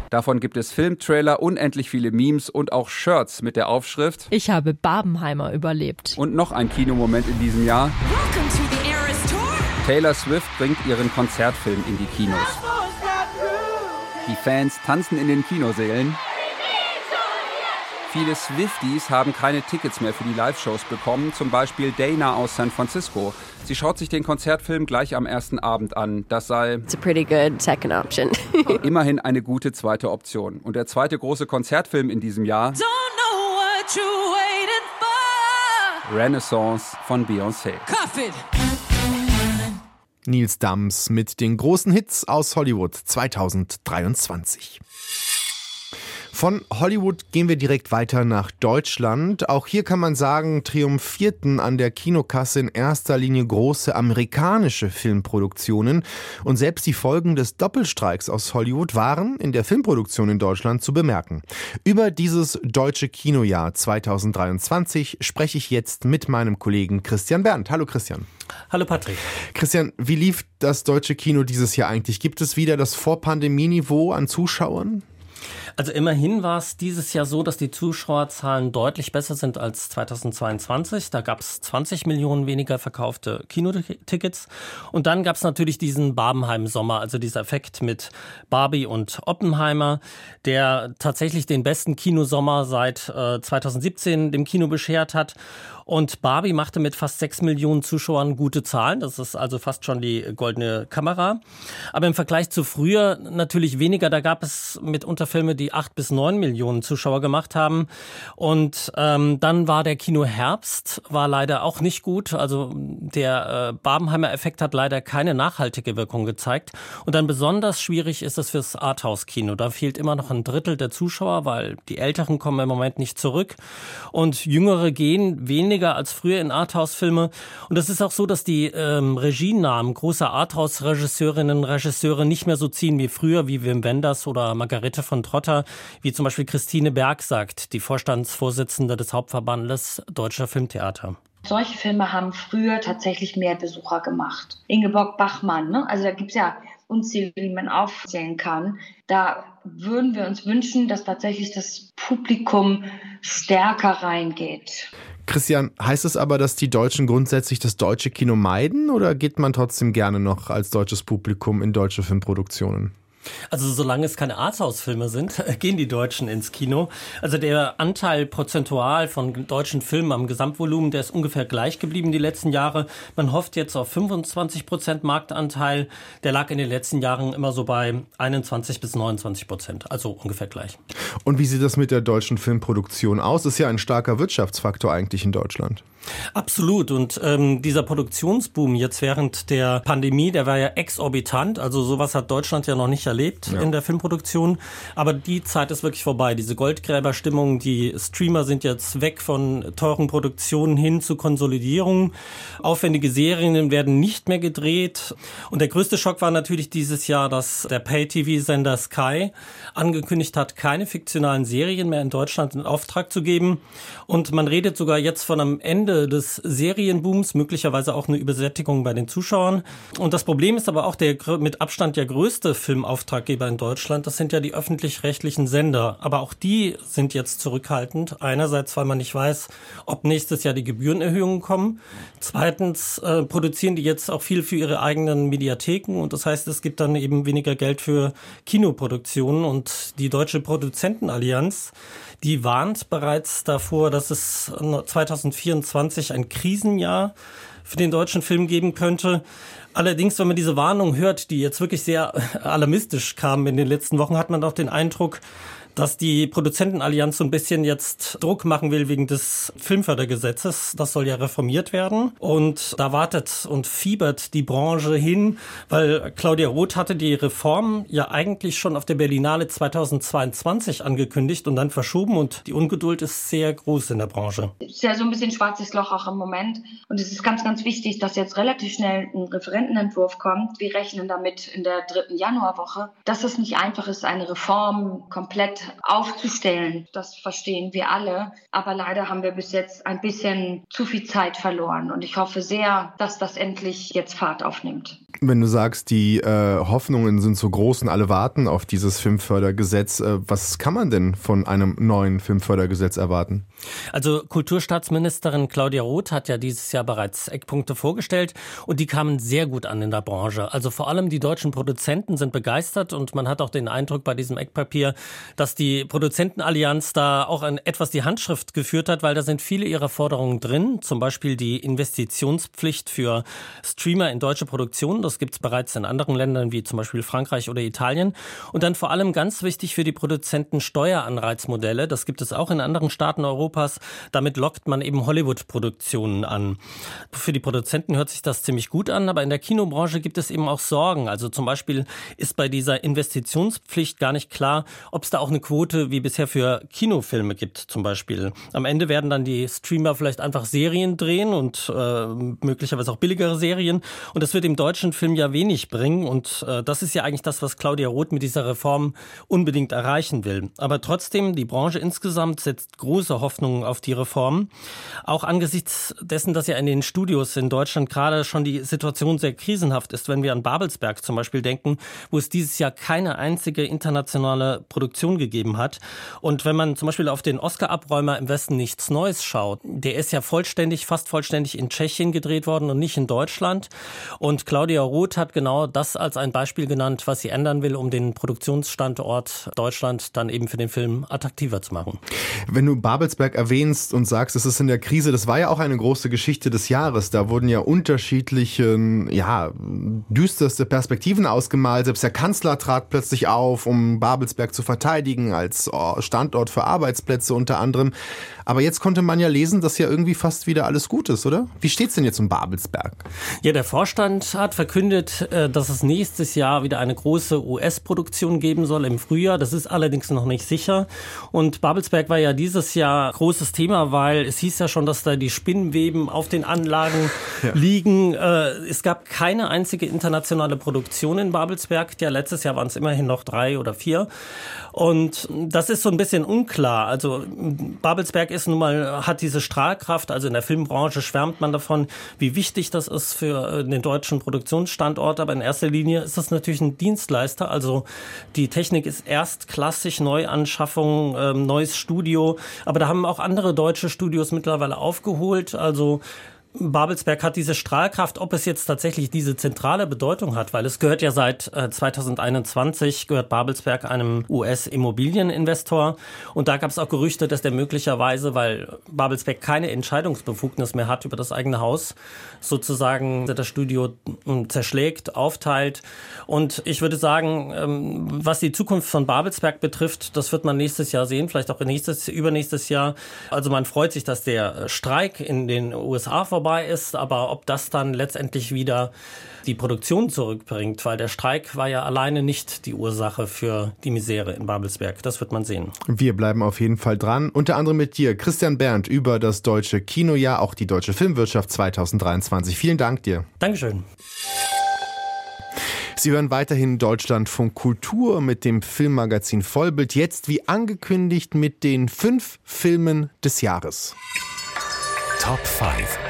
Davon gibt es Filmtrailer, unendlich viele Memes und auch Shirts mit der Aufschrift
Ich habe Barbenheimer überlebt.
Und noch ein Kinomoment in diesem Jahr. Taylor Swift bringt ihren Konzertfilm in die Kinos. Die Fans tanzen in den Kinosälen. Viele Swifties haben keine Tickets mehr für die Live-Shows bekommen, zum Beispiel Dana aus San Francisco. Sie schaut sich den Konzertfilm gleich am ersten Abend an. Das sei
It's a pretty good second option.
immerhin eine gute zweite Option. Und der zweite große Konzertfilm in diesem Jahr, Renaissance von Beyoncé.
Nils Dams mit den großen Hits aus Hollywood 2023. Von Hollywood gehen wir direkt weiter nach Deutschland. Auch hier kann man sagen, triumphierten an der Kinokasse in erster Linie große amerikanische Filmproduktionen. Und selbst die Folgen des Doppelstreiks aus Hollywood waren in der Filmproduktion in Deutschland zu bemerken. Über dieses deutsche Kinojahr 2023 spreche ich jetzt mit meinem Kollegen Christian Berndt. Hallo Christian.
Hallo Patrick.
Christian, wie lief das deutsche Kino dieses Jahr eigentlich? Gibt es wieder das Vorpandemieniveau an Zuschauern?
Also immerhin war es dieses Jahr so, dass die Zuschauerzahlen deutlich besser sind als 2022. Da gab es 20 Millionen weniger verkaufte Kinotickets. Und dann gab es natürlich diesen Barbenheim-Sommer, also dieser Effekt mit Barbie und Oppenheimer, der tatsächlich den besten Kinosommer seit äh, 2017 dem Kino beschert hat. Und Barbie machte mit fast sechs Millionen Zuschauern gute Zahlen. Das ist also fast schon die goldene Kamera. Aber im Vergleich zu früher natürlich weniger. Da gab es mitunter Filme, die acht bis neun Millionen Zuschauer gemacht haben. Und ähm, dann war der Kino Herbst, war leider auch nicht gut. Also der äh, Barbenheimer-Effekt hat leider keine nachhaltige Wirkung gezeigt. Und dann besonders schwierig ist es fürs Arthouse-Kino. Da fehlt immer noch ein Drittel der Zuschauer, weil die Älteren kommen im Moment nicht zurück. Und Jüngere gehen weniger als früher in Arthouse-Filme. Und es ist auch so, dass die ähm, Regienamen großer Arthouse-Regisseurinnen und Regisseure nicht mehr so ziehen wie früher, wie Wim Wenders oder Margarete von Trotter, wie zum Beispiel Christine Berg sagt, die Vorstandsvorsitzende des Hauptverbandes Deutscher Filmtheater.
Solche Filme haben früher tatsächlich mehr Besucher gemacht. Ingeborg Bachmann, ne? also da gibt es ja unzählige, die man aufzählen kann. Da würden wir uns wünschen, dass tatsächlich das Publikum stärker reingeht.
Christian, heißt es aber, dass die Deutschen grundsätzlich das deutsche Kino meiden oder geht man trotzdem gerne noch als deutsches Publikum in deutsche Filmproduktionen?
Also solange es keine Arthouse-Filme sind, gehen die Deutschen ins Kino. Also der Anteil prozentual von deutschen Filmen am Gesamtvolumen, der ist ungefähr gleich geblieben die letzten Jahre. Man hofft jetzt auf 25 Prozent Marktanteil. Der lag in den letzten Jahren immer so bei 21 bis 29 Prozent, also ungefähr gleich.
Und wie sieht das mit der deutschen Filmproduktion aus? Ist ja ein starker Wirtschaftsfaktor eigentlich in Deutschland.
Absolut. Und ähm, dieser Produktionsboom jetzt während der Pandemie, der war ja exorbitant. Also sowas hat Deutschland ja noch nicht erlebt ja. in der Filmproduktion. Aber die Zeit ist wirklich vorbei. Diese Goldgräberstimmung, die Streamer sind jetzt weg von teuren Produktionen hin zu Konsolidierung. Aufwendige Serien werden nicht mehr gedreht. Und der größte Schock war natürlich dieses Jahr, dass der Pay-TV-Sender Sky angekündigt hat, keine fiktionalen Serien mehr in Deutschland in Auftrag zu geben. Und man redet sogar jetzt von einem Ende des Serienbooms, möglicherweise auch eine Übersättigung bei den Zuschauern. Und das Problem ist aber auch der mit Abstand der größte Filmauftraggeber in Deutschland. Das sind ja die öffentlich-rechtlichen Sender. Aber auch die sind jetzt zurückhaltend. Einerseits, weil man nicht weiß, ob nächstes Jahr die Gebührenerhöhungen kommen. Zweitens äh, produzieren die jetzt auch viel für ihre eigenen Mediatheken. Und das heißt, es gibt dann eben weniger Geld für Kinoproduktionen. Und die Deutsche Produzentenallianz, die warnt bereits davor, dass es 2024 2020 ein Krisenjahr für den deutschen Film geben könnte. Allerdings, wenn man diese Warnung hört, die jetzt wirklich sehr alarmistisch kamen in den letzten Wochen, hat man auch den Eindruck, dass die Produzentenallianz so ein bisschen jetzt Druck machen will wegen des Filmfördergesetzes. Das soll ja reformiert werden. Und da wartet und fiebert die Branche hin, weil Claudia Roth hatte die Reform ja eigentlich schon auf der Berlinale 2022 angekündigt und dann verschoben und die Ungeduld ist sehr groß in der Branche.
Ist ja so ein bisschen schwarzes Loch auch im Moment. Und es ist ganz, ganz wichtig, dass jetzt relativ schnell ein Referentenentwurf kommt. Wir rechnen damit in der dritten Januarwoche, dass es nicht einfach ist, eine Reform komplett aufzustellen. Das verstehen wir alle. Aber leider haben wir bis jetzt ein bisschen zu viel Zeit verloren. Und ich hoffe sehr, dass das endlich jetzt Fahrt aufnimmt.
Wenn du sagst, die äh, Hoffnungen sind so groß und alle warten auf dieses Filmfördergesetz, äh, was kann man denn von einem neuen Filmfördergesetz erwarten?
Also Kulturstaatsministerin Claudia Roth hat ja dieses Jahr bereits Eckpunkte vorgestellt und die kamen sehr gut an in der Branche. Also vor allem die deutschen Produzenten sind begeistert und man hat auch den Eindruck bei diesem Eckpapier, dass die Produzentenallianz da auch ein, etwas die Handschrift geführt hat, weil da sind viele ihrer Forderungen drin, zum Beispiel die Investitionspflicht für Streamer in deutsche Produktionen. Das gibt es bereits in anderen Ländern wie zum Beispiel Frankreich oder Italien. Und dann vor allem ganz wichtig für die Produzenten Steueranreizmodelle. Das gibt es auch in anderen Staaten Europas. Damit lockt man eben Hollywood-Produktionen an. Für die Produzenten hört sich das ziemlich gut an, aber in der Kinobranche gibt es eben auch Sorgen. Also zum Beispiel ist bei dieser Investitionspflicht gar nicht klar, ob es da auch eine Quote wie bisher für Kinofilme gibt zum Beispiel. Am Ende werden dann die Streamer vielleicht einfach Serien drehen und äh, möglicherweise auch billigere Serien. Und das wird im deutschen Film ja wenig bringen. Und äh, das ist ja eigentlich das, was Claudia Roth mit dieser Reform unbedingt erreichen will. Aber trotzdem, die Branche insgesamt setzt große Hoffnungen auf die Reform. Auch angesichts dessen, dass ja in den Studios in Deutschland gerade schon die Situation sehr krisenhaft ist, wenn wir an Babelsberg zum Beispiel denken, wo es dieses Jahr keine einzige internationale Produktion gegeben gegeben hat. Und wenn man zum Beispiel auf den Oscar-Abräumer im Westen nichts Neues schaut, der ist ja vollständig, fast vollständig in Tschechien gedreht worden und nicht in Deutschland. Und Claudia Roth hat genau das als ein Beispiel genannt, was sie ändern will, um den Produktionsstandort Deutschland dann eben für den Film attraktiver zu machen.
Wenn du Babelsberg erwähnst und sagst, es ist in der Krise, das war ja auch eine große Geschichte des Jahres. Da wurden ja unterschiedliche, ja, düsterste Perspektiven ausgemalt. Selbst der Kanzler trat plötzlich auf, um Babelsberg zu verteidigen als oh, Standort für Arbeitsplätze unter anderem. Aber jetzt konnte man ja lesen, dass ja irgendwie fast wieder alles gut ist, oder? Wie steht es denn jetzt um Babelsberg?
Ja, der Vorstand hat verkündet, äh, dass es nächstes Jahr wieder eine große US-Produktion geben soll im Frühjahr. Das ist allerdings noch nicht sicher. Und Babelsberg war ja dieses Jahr großes Thema, weil es hieß ja schon, dass da die Spinnweben auf den Anlagen ja. liegen. Äh, es gab keine einzige internationale Produktion in Babelsberg. Ja, letztes Jahr waren es immerhin noch drei oder vier. Und das ist so ein bisschen unklar. Also Babelsberg ist nun mal, hat diese Strahlkraft. Also in der Filmbranche schwärmt man davon, wie wichtig das ist für äh, den deutschen Produktionsstandort. Aber in erster Linie ist das natürlich ein Dienstleister. Also die Technik ist erstklassig, Neuanschaffung, ähm, neues Studio. Aber da haben auch andere deutsche Studios mittlerweile aufgeholt. Also Babelsberg hat diese Strahlkraft, ob es jetzt tatsächlich diese zentrale Bedeutung hat, weil es gehört ja seit 2021, äh, gehört Babelsberg einem US-Immobilieninvestor. Und da gab es auch Gerüchte, dass der möglicherweise, weil Babelsberg keine Entscheidungsbefugnis mehr hat über das eigene Haus, sozusagen das Studio hm, zerschlägt, aufteilt. Und ich würde sagen, ähm, was die Zukunft von Babelsberg betrifft, das wird man nächstes Jahr sehen, vielleicht auch nächstes, übernächstes Jahr. Also man freut sich, dass der Streik in den USA vorbei vorbei ist, aber ob das dann letztendlich wieder die Produktion zurückbringt, weil der Streik war ja alleine nicht die Ursache für die Misere in Babelsberg. Das wird man sehen.
Wir bleiben auf jeden Fall dran. Unter anderem mit dir, Christian Berndt, über das deutsche Kinojahr, auch die deutsche Filmwirtschaft 2023. Vielen Dank dir.
Dankeschön.
Sie hören weiterhin Deutschlandfunk Kultur mit dem Filmmagazin Vollbild. Jetzt wie angekündigt mit den fünf Filmen des Jahres.
Top 5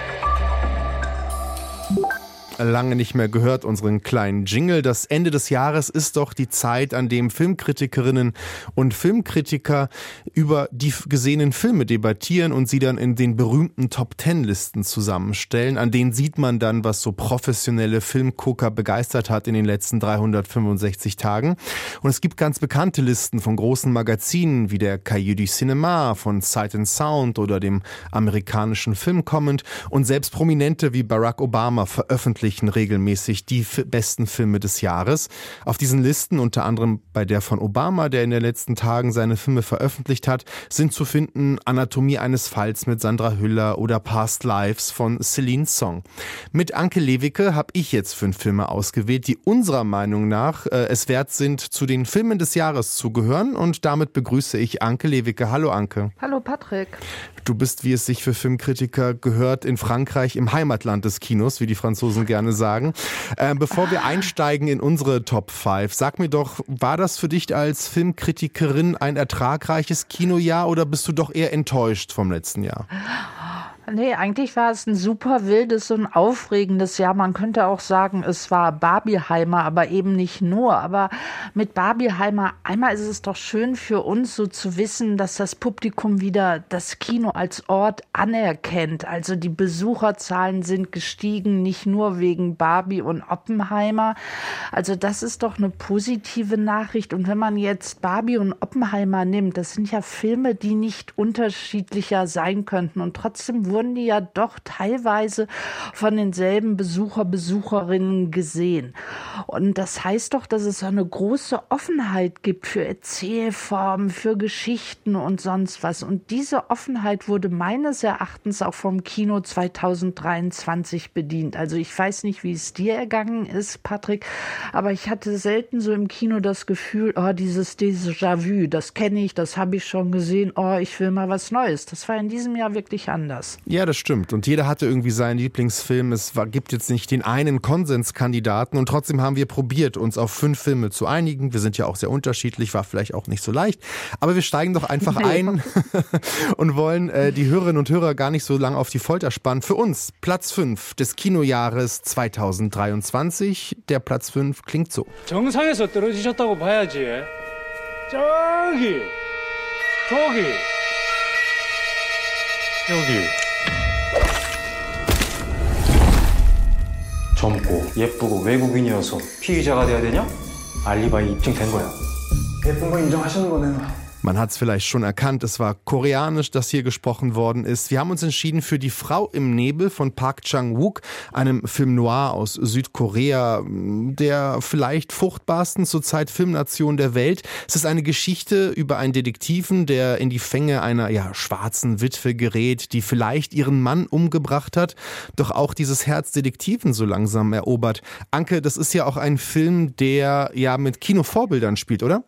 lange nicht mehr gehört, unseren kleinen Jingle. Das Ende des Jahres ist doch die Zeit, an dem Filmkritikerinnen und Filmkritiker über die gesehenen Filme debattieren und sie dann in den berühmten Top-Ten-Listen zusammenstellen. An denen sieht man dann, was so professionelle Filmgucker begeistert hat in den letzten 365 Tagen. Und es gibt ganz bekannte Listen von großen Magazinen wie der Cahiers du Cinema, von Sight and Sound oder dem amerikanischen Film Comment. Und selbst Prominente wie Barack Obama veröffentlichen regelmäßig die besten Filme des Jahres. Auf diesen Listen, unter anderem bei der von Obama, der in den letzten Tagen seine Filme veröffentlicht hat, sind zu finden Anatomie eines Falls mit Sandra Hüller oder Past Lives von Celine Song. Mit Anke Lewicke habe ich jetzt fünf Filme ausgewählt, die unserer Meinung nach äh, es wert sind, zu den Filmen des Jahres zu gehören. Und damit begrüße ich Anke Lewicke. Hallo Anke.
Hallo Patrick.
Du bist, wie es sich für Filmkritiker gehört, in Frankreich im Heimatland des Kinos, wie die Franzosen gerne sagen. Äh, bevor wir einsteigen in unsere Top 5, sag mir doch, war das für dich als Filmkritikerin ein ertragreiches Kinojahr oder bist du doch eher enttäuscht vom letzten Jahr?
Nee, eigentlich war es ein super wildes und aufregendes Jahr. Man könnte auch sagen, es war Barbieheimer, aber eben nicht nur. Aber mit Barbieheimer, einmal ist es doch schön für uns so zu wissen, dass das Publikum wieder das Kino als Ort anerkennt. Also die Besucherzahlen sind gestiegen, nicht nur wegen Barbie und Oppenheimer. Also das ist doch eine positive Nachricht. Und wenn man jetzt Barbie und Oppenheimer nimmt, das sind ja Filme, die nicht unterschiedlicher sein könnten. Und trotzdem wurden die ja doch teilweise von denselben Besucher, Besucherinnen gesehen. Und das heißt doch, dass es eine große Offenheit gibt für Erzählformen, für Geschichten und sonst was. Und diese Offenheit wurde meines Erachtens auch vom Kino 2023 bedient. Also ich weiß nicht, wie es dir ergangen ist, Patrick, aber ich hatte selten so im Kino das Gefühl, oh, dieses Déjà-vu, das kenne ich, das habe ich schon gesehen, oh, ich will mal was Neues. Das war in diesem Jahr wirklich anders.
Ja, das stimmt. Und jeder hatte irgendwie seinen Lieblingsfilm. Es war, gibt jetzt nicht den einen Konsenskandidaten und trotzdem haben wir probiert, uns auf fünf Filme zu einigen. Wir sind ja auch sehr unterschiedlich, war vielleicht auch nicht so leicht. Aber wir steigen doch einfach ein und wollen äh, die Hörerinnen und Hörer gar nicht so lange auf die Folter spannen. Für uns Platz 5 des Kinojahres 2023. Der Platz 5 klingt so. 정상에서 떨어지셨다고 봐야지. 저기, 저기, 여기.
젊고 예쁘고 외국인이어서 피의자가 돼야 되냐? 알리바이 입증된 거야.
예쁜 거 인정하시는 거네요.
Man hat es vielleicht schon erkannt, es war koreanisch, das hier gesprochen worden ist. Wir haben uns entschieden für Die Frau im Nebel von Park Chang-wook, einem Film noir aus Südkorea, der vielleicht fruchtbarsten zurzeit Filmnation der Welt. Es ist eine Geschichte über einen Detektiven, der in die Fänge einer ja, schwarzen Witwe gerät, die vielleicht ihren Mann umgebracht hat, doch auch dieses Herz Detektiven so langsam erobert. Anke, das ist ja auch ein Film, der ja mit Kinovorbildern spielt, oder?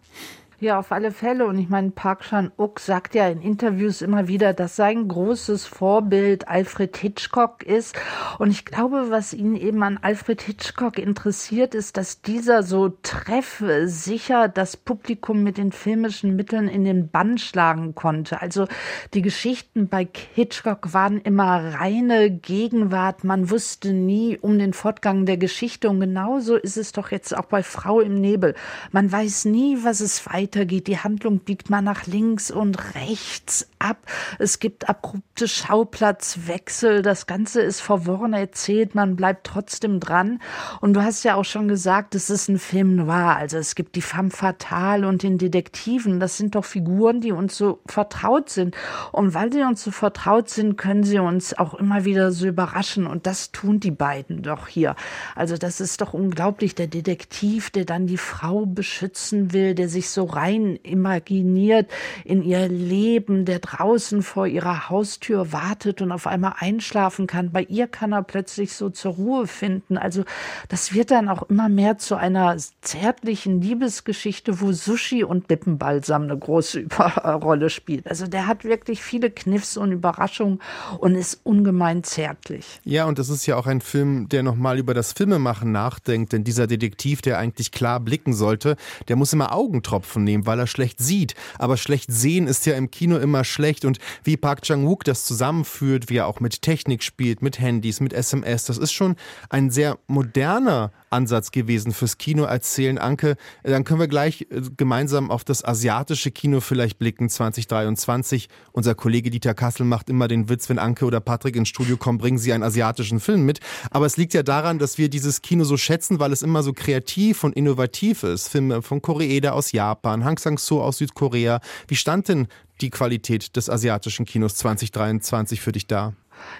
Ja, auf alle Fälle. Und ich meine, Park Chan-wook sagt ja in Interviews immer wieder, dass sein großes Vorbild Alfred Hitchcock ist. Und ich glaube, was ihn eben an Alfred Hitchcock interessiert, ist, dass dieser so treffsicher das Publikum mit den filmischen Mitteln in den Bann schlagen konnte. Also die Geschichten bei Hitchcock waren immer reine Gegenwart. Man wusste nie um den Fortgang der Geschichte. Und genauso ist es doch jetzt auch bei Frau im Nebel. Man weiß nie, was es weiter weitergeht. Die Handlung biegt mal nach links und rechts ab. Es gibt abrupte Schauplatzwechsel. Das Ganze ist verworren erzählt. Man bleibt trotzdem dran. Und du hast ja auch schon gesagt, es ist ein Film noir. Also es gibt die femme fatale und den Detektiven. Das sind doch Figuren, die uns so vertraut sind. Und weil sie uns so vertraut sind, können sie uns auch immer wieder so überraschen. Und das tun die beiden doch hier. Also das ist doch unglaublich. Der Detektiv, der dann die Frau beschützen will, der sich so rein imaginiert in ihr Leben, der draußen vor ihrer Haustür wartet und auf einmal einschlafen kann. Bei ihr kann er plötzlich so zur Ruhe finden. Also das wird dann auch immer mehr zu einer zärtlichen Liebesgeschichte, wo Sushi und Lippenbalsam eine große Rolle spielt. Also der hat wirklich viele Kniffs und Überraschungen und ist ungemein zärtlich.
Ja, und das ist ja auch ein Film, der nochmal über das Filmemachen nachdenkt, denn dieser Detektiv, der eigentlich klar blicken sollte, der muss immer Augentropfen wahrzunehmen, weil er schlecht sieht. Aber schlecht sehen ist ja im Kino immer schlecht und wie Park Chang-wook das zusammenführt, wie er auch mit Technik spielt, mit Handys, mit SMS, das ist schon ein sehr moderner Ansatz gewesen fürs Kino erzählen. Anke, dann können wir gleich äh, gemeinsam auf das asiatische Kino vielleicht blicken 2023. Unser Kollege Dieter Kassel macht immer den Witz, wenn Anke oder Patrick ins Studio kommen, bringen sie einen asiatischen Film mit. Aber es liegt ja daran, dass wir dieses Kino so schätzen, weil es immer so kreativ und innovativ ist. Filme von Koreeda aus Japan, Hang Sang-soo aus Südkorea. Wie stand denn die Qualität des asiatischen Kinos 2023 für dich da?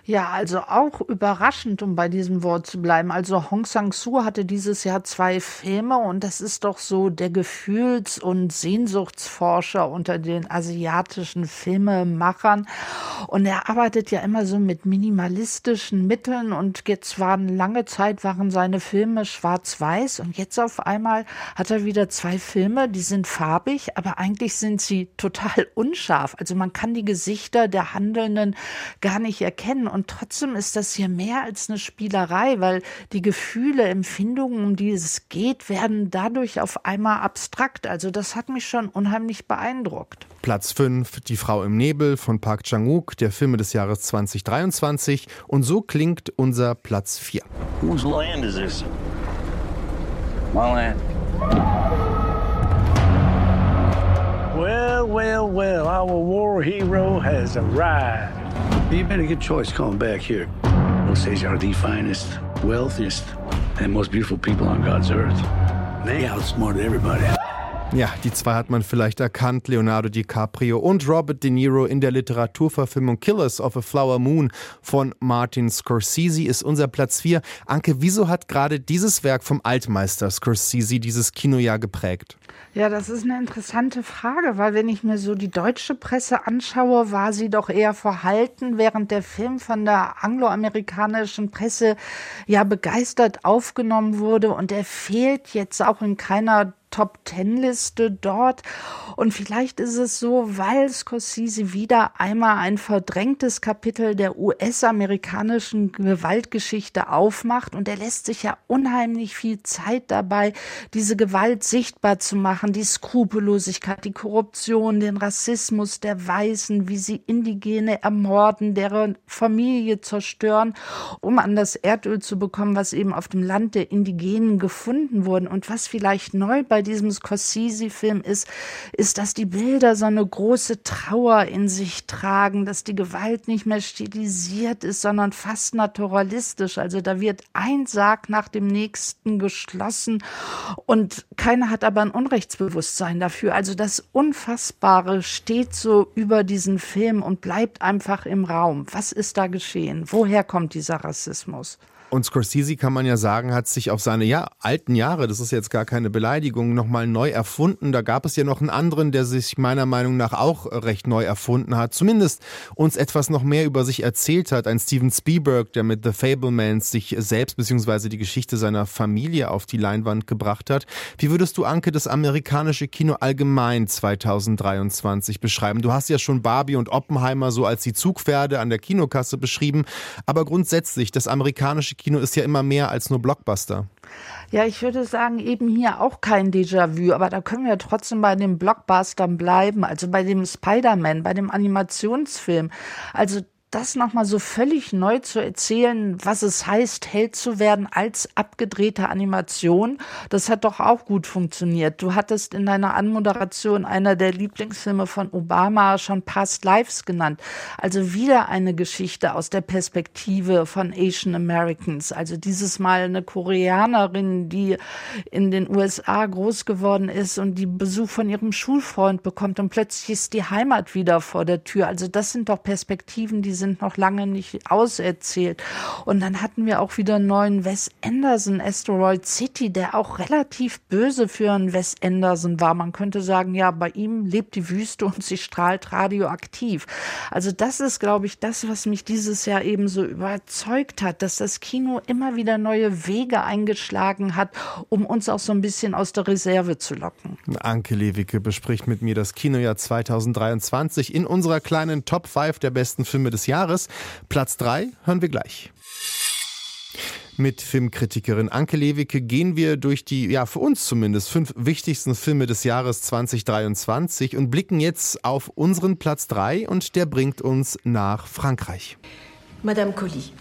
Ja, also auch überraschend, um bei diesem Wort zu bleiben. Also Hong Sang-soo hatte dieses Jahr zwei Filme und das ist doch so der Gefühls- und Sehnsuchtsforscher unter den asiatischen Filmemachern. Und er arbeitet ja immer so mit minimalistischen Mitteln und jetzt waren lange Zeit waren seine Filme schwarz-weiß und jetzt auf einmal hat er wieder zwei Filme, die sind farbig, aber eigentlich sind sie total unscharf. Also man kann die Gesichter der Handelnden gar nicht erkennen erkennen. Und trotzdem ist das hier mehr als eine Spielerei, weil die Gefühle, Empfindungen, um die es geht, werden dadurch auf einmal abstrakt. Also das hat mich schon unheimlich beeindruckt.
Platz 5, Die Frau im Nebel von Park Chang-wook, der Film des Jahres 2023. Und so klingt unser Platz 4. Whose land is this? My land.
Well, well, well, our war hero has arrived. You made a good choice coming back here. Osage are the finest, wealthiest, and most beautiful people on God's earth. They outsmarted everybody.
Ja, die zwei hat man vielleicht erkannt, Leonardo DiCaprio und Robert De Niro in der Literaturverfilmung Killers of a Flower Moon von Martin Scorsese ist unser Platz 4. Anke, wieso hat gerade dieses Werk vom Altmeister Scorsese dieses Kinojahr geprägt?
Ja, das ist eine interessante Frage, weil wenn ich mir so die deutsche Presse anschaue, war sie doch eher verhalten, während der Film von der angloamerikanischen Presse ja begeistert aufgenommen wurde und er fehlt jetzt auch in keiner Top-Ten-Liste dort. Und vielleicht ist es so, weil Scorsese wieder einmal ein verdrängtes Kapitel der US-amerikanischen Gewaltgeschichte aufmacht. Und er lässt sich ja unheimlich viel Zeit dabei, diese Gewalt sichtbar zu machen, die Skrupellosigkeit, die Korruption, den Rassismus der Weißen, wie sie Indigene ermorden, deren Familie zerstören, um an das Erdöl zu bekommen, was eben auf dem Land der Indigenen gefunden wurden. Und was vielleicht neu bei bei diesem Scorsese-Film ist, ist, dass die Bilder so eine große Trauer in sich tragen, dass die Gewalt nicht mehr stilisiert ist, sondern fast naturalistisch. Also da wird ein Sarg nach dem nächsten geschlossen und keiner hat aber ein Unrechtsbewusstsein dafür. Also das Unfassbare steht so über diesen Film und bleibt einfach im Raum. Was ist da geschehen? Woher kommt dieser Rassismus?
Und Scorsese kann man ja sagen, hat sich auf seine ja, alten Jahre, das ist jetzt gar keine Beleidigung, nochmal neu erfunden. Da gab es ja noch einen anderen, der sich meiner Meinung nach auch recht neu erfunden hat. Zumindest uns etwas noch mehr über sich erzählt hat. Ein Steven Spielberg, der mit The Fablemans sich selbst bzw. die Geschichte seiner Familie auf die Leinwand gebracht hat. Wie würdest du, Anke, das amerikanische Kino allgemein 2023 beschreiben? Du hast ja schon Barbie und Oppenheimer so als die Zugpferde an der Kinokasse beschrieben. Aber grundsätzlich, das amerikanische Kino ist ja immer mehr als nur Blockbuster.
Ja, ich würde sagen, eben hier auch kein Déjà-vu, aber da können wir trotzdem bei den Blockbustern bleiben, also bei dem Spider-Man, bei dem Animationsfilm. Also das nochmal so völlig neu zu erzählen, was es heißt, Held zu werden als abgedrehte Animation, das hat doch auch gut funktioniert. Du hattest in deiner Anmoderation einer der Lieblingsfilme von Obama schon Past Lives genannt. Also wieder eine Geschichte aus der Perspektive von Asian Americans. Also dieses Mal eine Koreanerin, die in den USA groß geworden ist und die Besuch von ihrem Schulfreund bekommt und plötzlich ist die Heimat wieder vor der Tür. Also das sind doch Perspektiven, die sind noch lange nicht auserzählt. Und dann hatten wir auch wieder einen neuen Wes Anderson, Asteroid City, der auch relativ böse für einen Wes Anderson war. Man könnte sagen, ja, bei ihm lebt die Wüste und sie strahlt radioaktiv. Also das ist, glaube ich, das, was mich dieses Jahr eben so überzeugt hat, dass das Kino immer wieder neue Wege eingeschlagen hat, um uns auch so ein bisschen aus der Reserve zu locken.
Anke Lewicke bespricht mit mir das Kinojahr 2023 in unserer kleinen Top 5 der besten Filme des Jahres. Platz 3 hören wir gleich. Mit Filmkritikerin Anke Lewicke gehen wir durch die, ja, für uns zumindest, fünf wichtigsten Filme des Jahres 2023 und blicken jetzt auf unseren Platz 3 und der bringt uns nach Frankreich.
Madame Colli,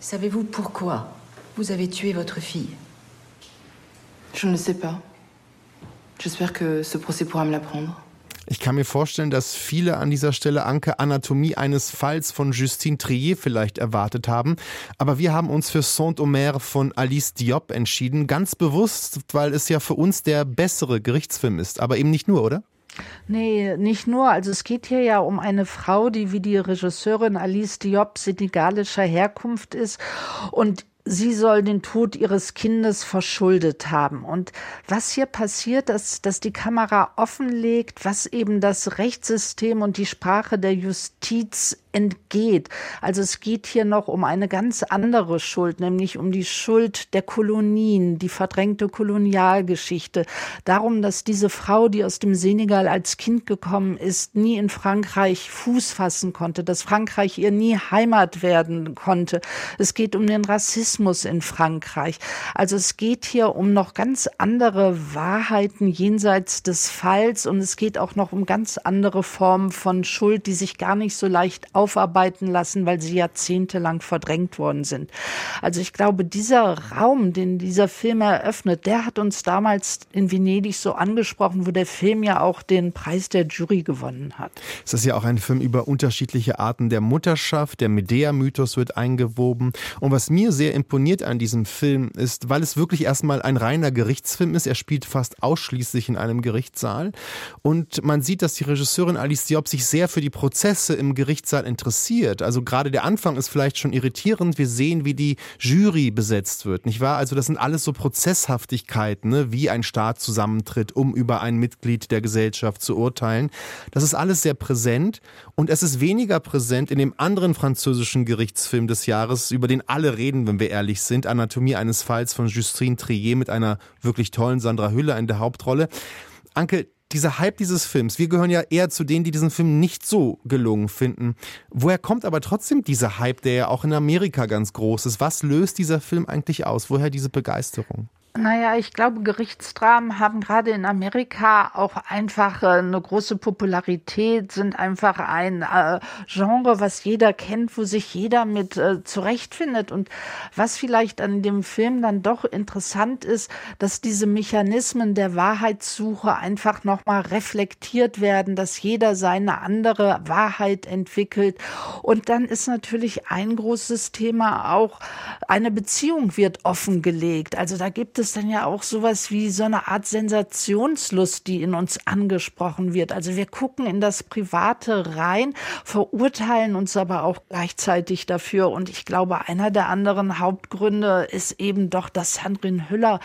savez-vous pourquoi vous avez tué votre fille
Je ne sais pas. J'espère que ce procès pourra me l'apprendre.
Ich kann mir vorstellen, dass viele an dieser Stelle Anke Anatomie eines Falls von Justine Trier vielleicht erwartet haben. Aber wir haben uns für Saint-Omer von Alice Diop entschieden. Ganz bewusst, weil es ja für uns der bessere Gerichtsfilm ist. Aber eben nicht nur, oder?
Nee, nicht nur. Also es geht hier ja um eine Frau, die wie die Regisseurin Alice Diop senegalischer Herkunft ist und sie soll den Tod ihres Kindes verschuldet haben. Und was hier passiert, ist, dass die Kamera offenlegt, was eben das Rechtssystem und die Sprache der Justiz entgeht. Also es geht hier noch um eine ganz andere Schuld, nämlich um die Schuld der Kolonien, die verdrängte Kolonialgeschichte. Darum, dass diese Frau, die aus dem Senegal als Kind gekommen ist, nie in Frankreich Fuß fassen konnte, dass Frankreich ihr nie Heimat werden konnte. Es geht um den Rassismus in Frankreich. Also es geht hier um noch ganz andere Wahrheiten jenseits des Falls und es geht auch noch um ganz andere Formen von Schuld, die sich gar nicht so leicht aufarbeiten lassen, weil sie jahrzehntelang verdrängt worden sind. Also ich glaube, dieser Raum, den dieser Film eröffnet, der hat uns damals in Venedig so angesprochen, wo der Film ja auch den Preis der Jury gewonnen hat.
Es ist ja auch ein Film über unterschiedliche Arten der Mutterschaft. Der Medea-Mythos wird eingewoben. Und was mir sehr imponiert an diesem Film ist, weil es wirklich erstmal ein reiner Gerichtsfilm ist. Er spielt fast ausschließlich in einem Gerichtssaal. Und man sieht, dass die Regisseurin Alice Diop sich sehr für die Prozesse im Gerichtssaal interessiert. Also gerade der Anfang ist vielleicht schon irritierend. Wir sehen, wie die Jury besetzt wird, nicht wahr? Also das sind alles so Prozesshaftigkeiten, ne? wie ein Staat zusammentritt, um über ein Mitglied der Gesellschaft zu urteilen. Das ist alles sehr präsent und es ist weniger präsent in dem anderen französischen Gerichtsfilm des Jahres, über den alle reden, wenn wir ehrlich sind. Anatomie eines Falls von Justine Trier mit einer wirklich tollen Sandra Hüller in der Hauptrolle. Anke, dieser Hype dieses Films, wir gehören ja eher zu denen, die diesen Film nicht so gelungen finden. Woher kommt aber trotzdem dieser Hype, der ja auch in Amerika ganz groß ist? Was löst dieser Film eigentlich aus? Woher diese Begeisterung?
Naja, ich glaube, Gerichtsdramen haben gerade in Amerika auch einfach äh, eine große Popularität, sind einfach ein äh, Genre, was jeder kennt, wo sich jeder mit äh, zurechtfindet. Und was vielleicht an dem Film dann doch interessant ist, dass diese Mechanismen der Wahrheitssuche einfach nochmal reflektiert werden, dass jeder seine andere Wahrheit entwickelt. Und dann ist natürlich ein großes Thema auch, eine Beziehung wird offengelegt. Also da gibt es dann ja auch sowas wie so eine Art Sensationslust, die in uns angesprochen wird. Also wir gucken in das Private rein, verurteilen uns aber auch gleichzeitig dafür. Und ich glaube, einer der anderen Hauptgründe ist eben doch, dass Sandrine Hüller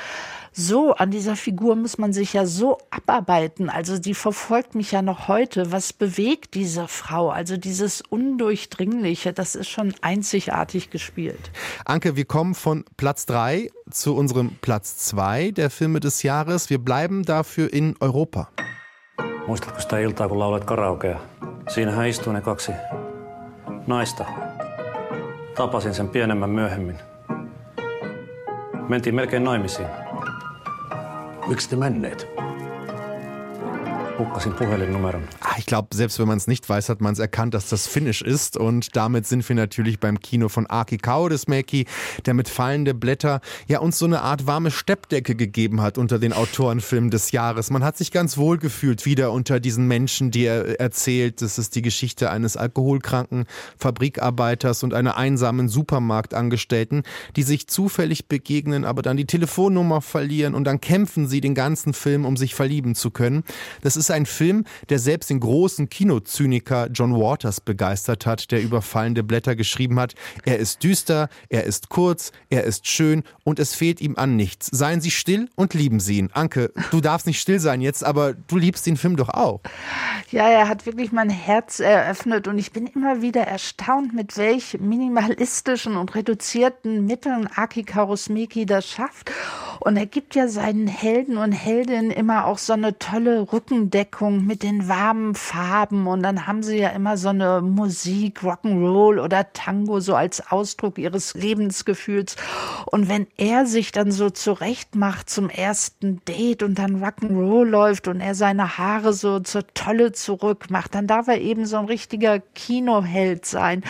so, an dieser Figur muss man sich ja so abarbeiten. Also die verfolgt mich ja noch heute. Was bewegt diese Frau? Also dieses Undurchdringliche, das ist schon einzigartig gespielt.
Anke, wir kommen von Platz drei zu unserem Platz zwei der Filme des Jahres. Wir bleiben dafür in Europa.
Muistatko sitä iltaa, kun laulat karaokea? Siinähän istuu ne kaksi naista. Tapasin sen pienemmän myöhemmin. Mentiin melkein naimisiin.
Miks ti menneet?
Ah, ich glaube, selbst wenn man es nicht weiß, hat man es erkannt, dass das Finnisch ist. Und damit sind wir natürlich beim Kino von Aki Kaurismäki, der mit fallende Blätter ja uns so eine Art warme Steppdecke gegeben hat unter den Autorenfilmen des Jahres. Man hat sich ganz wohl gefühlt wieder unter diesen Menschen, die er erzählt. Das ist die Geschichte eines alkoholkranken Fabrikarbeiters und einer einsamen Supermarktangestellten, die sich zufällig begegnen, aber dann die Telefonnummer verlieren und dann kämpfen sie den ganzen Film, um sich verlieben zu können. Das ist ein Film, der selbst den großen Kinozyniker John Waters begeistert hat, der über fallende Blätter geschrieben hat. Er ist düster, er ist kurz, er ist schön und es fehlt ihm an nichts. Seien Sie still und lieben Sie ihn. Anke, du darfst nicht still sein jetzt, aber du liebst den Film doch auch.
Ja, er hat wirklich mein Herz eröffnet und ich bin immer wieder erstaunt, mit welch minimalistischen und reduzierten Mitteln Aki Kaurismäki das schafft. Und er gibt ja seinen Helden und Heldinnen immer auch so eine tolle Rückendeckung mit den warmen Farben. Und dann haben sie ja immer so eine Musik, Rock'n'Roll oder Tango so als Ausdruck ihres Lebensgefühls. Und wenn er sich dann so zurecht macht zum ersten Date und dann Rock'n'Roll läuft und er seine Haare so zur Tolle zurückmacht, dann darf er eben so ein richtiger Kinoheld sein.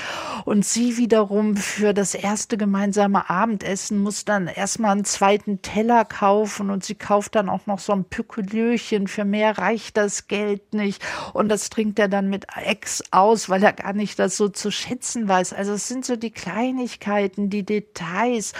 Und sie wiederum für das erste gemeinsame Abendessen muss dann erstmal einen zweiten Teller kaufen und sie kauft dann auch noch so ein Pückelöchen. Für mehr reicht das Geld nicht. Und das trinkt er dann mit Ex aus, weil er gar nicht das so zu schätzen weiß. Also es sind so die Kleinigkeiten, die Details.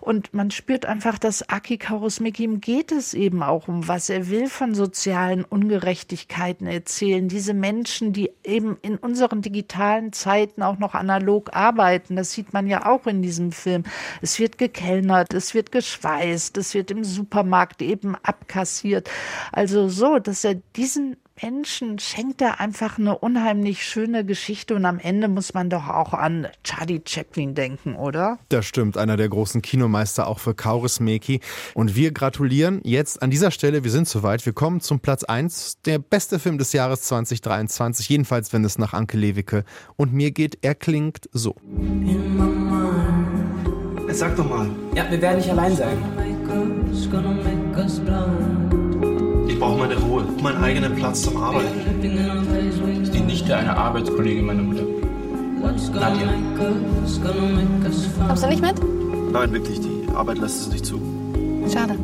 Und man spürt einfach, dass Aki Kaurismäki ihm geht es eben auch um was. Er will von sozialen Ungerechtigkeiten erzählen. Diese Menschen, die eben in unseren digitalen Zeiten auch noch analog arbeiten, das sieht man ja auch in diesem Film. Es wird gekellnert, es wird geschweißt, es wird im Supermarkt eben abkassiert. Also so, dass er diesen Menschen schenkt er einfach eine unheimlich schöne Geschichte und am Ende muss man doch auch an Charlie Chaplin denken, oder?
Das stimmt, einer der großen Kinomeister auch für Kaurismäki. Und wir gratulieren jetzt an dieser Stelle, wir sind soweit, wir kommen zum Platz 1, der beste Film des Jahres 2023, jedenfalls wenn es nach Anke Lewicke und mir geht, er klingt so.
Sag doch mal.
Ja, wir werden nicht allein sein
brauche meine Ruhe, meinen eigenen Platz zum Arbeiten.
Die Nichte einer Arbeitskollegin meiner Mutter. Nadja.
Kommst du nicht mit?
Nein, wirklich, die Arbeit lässt es nicht zu.
Schade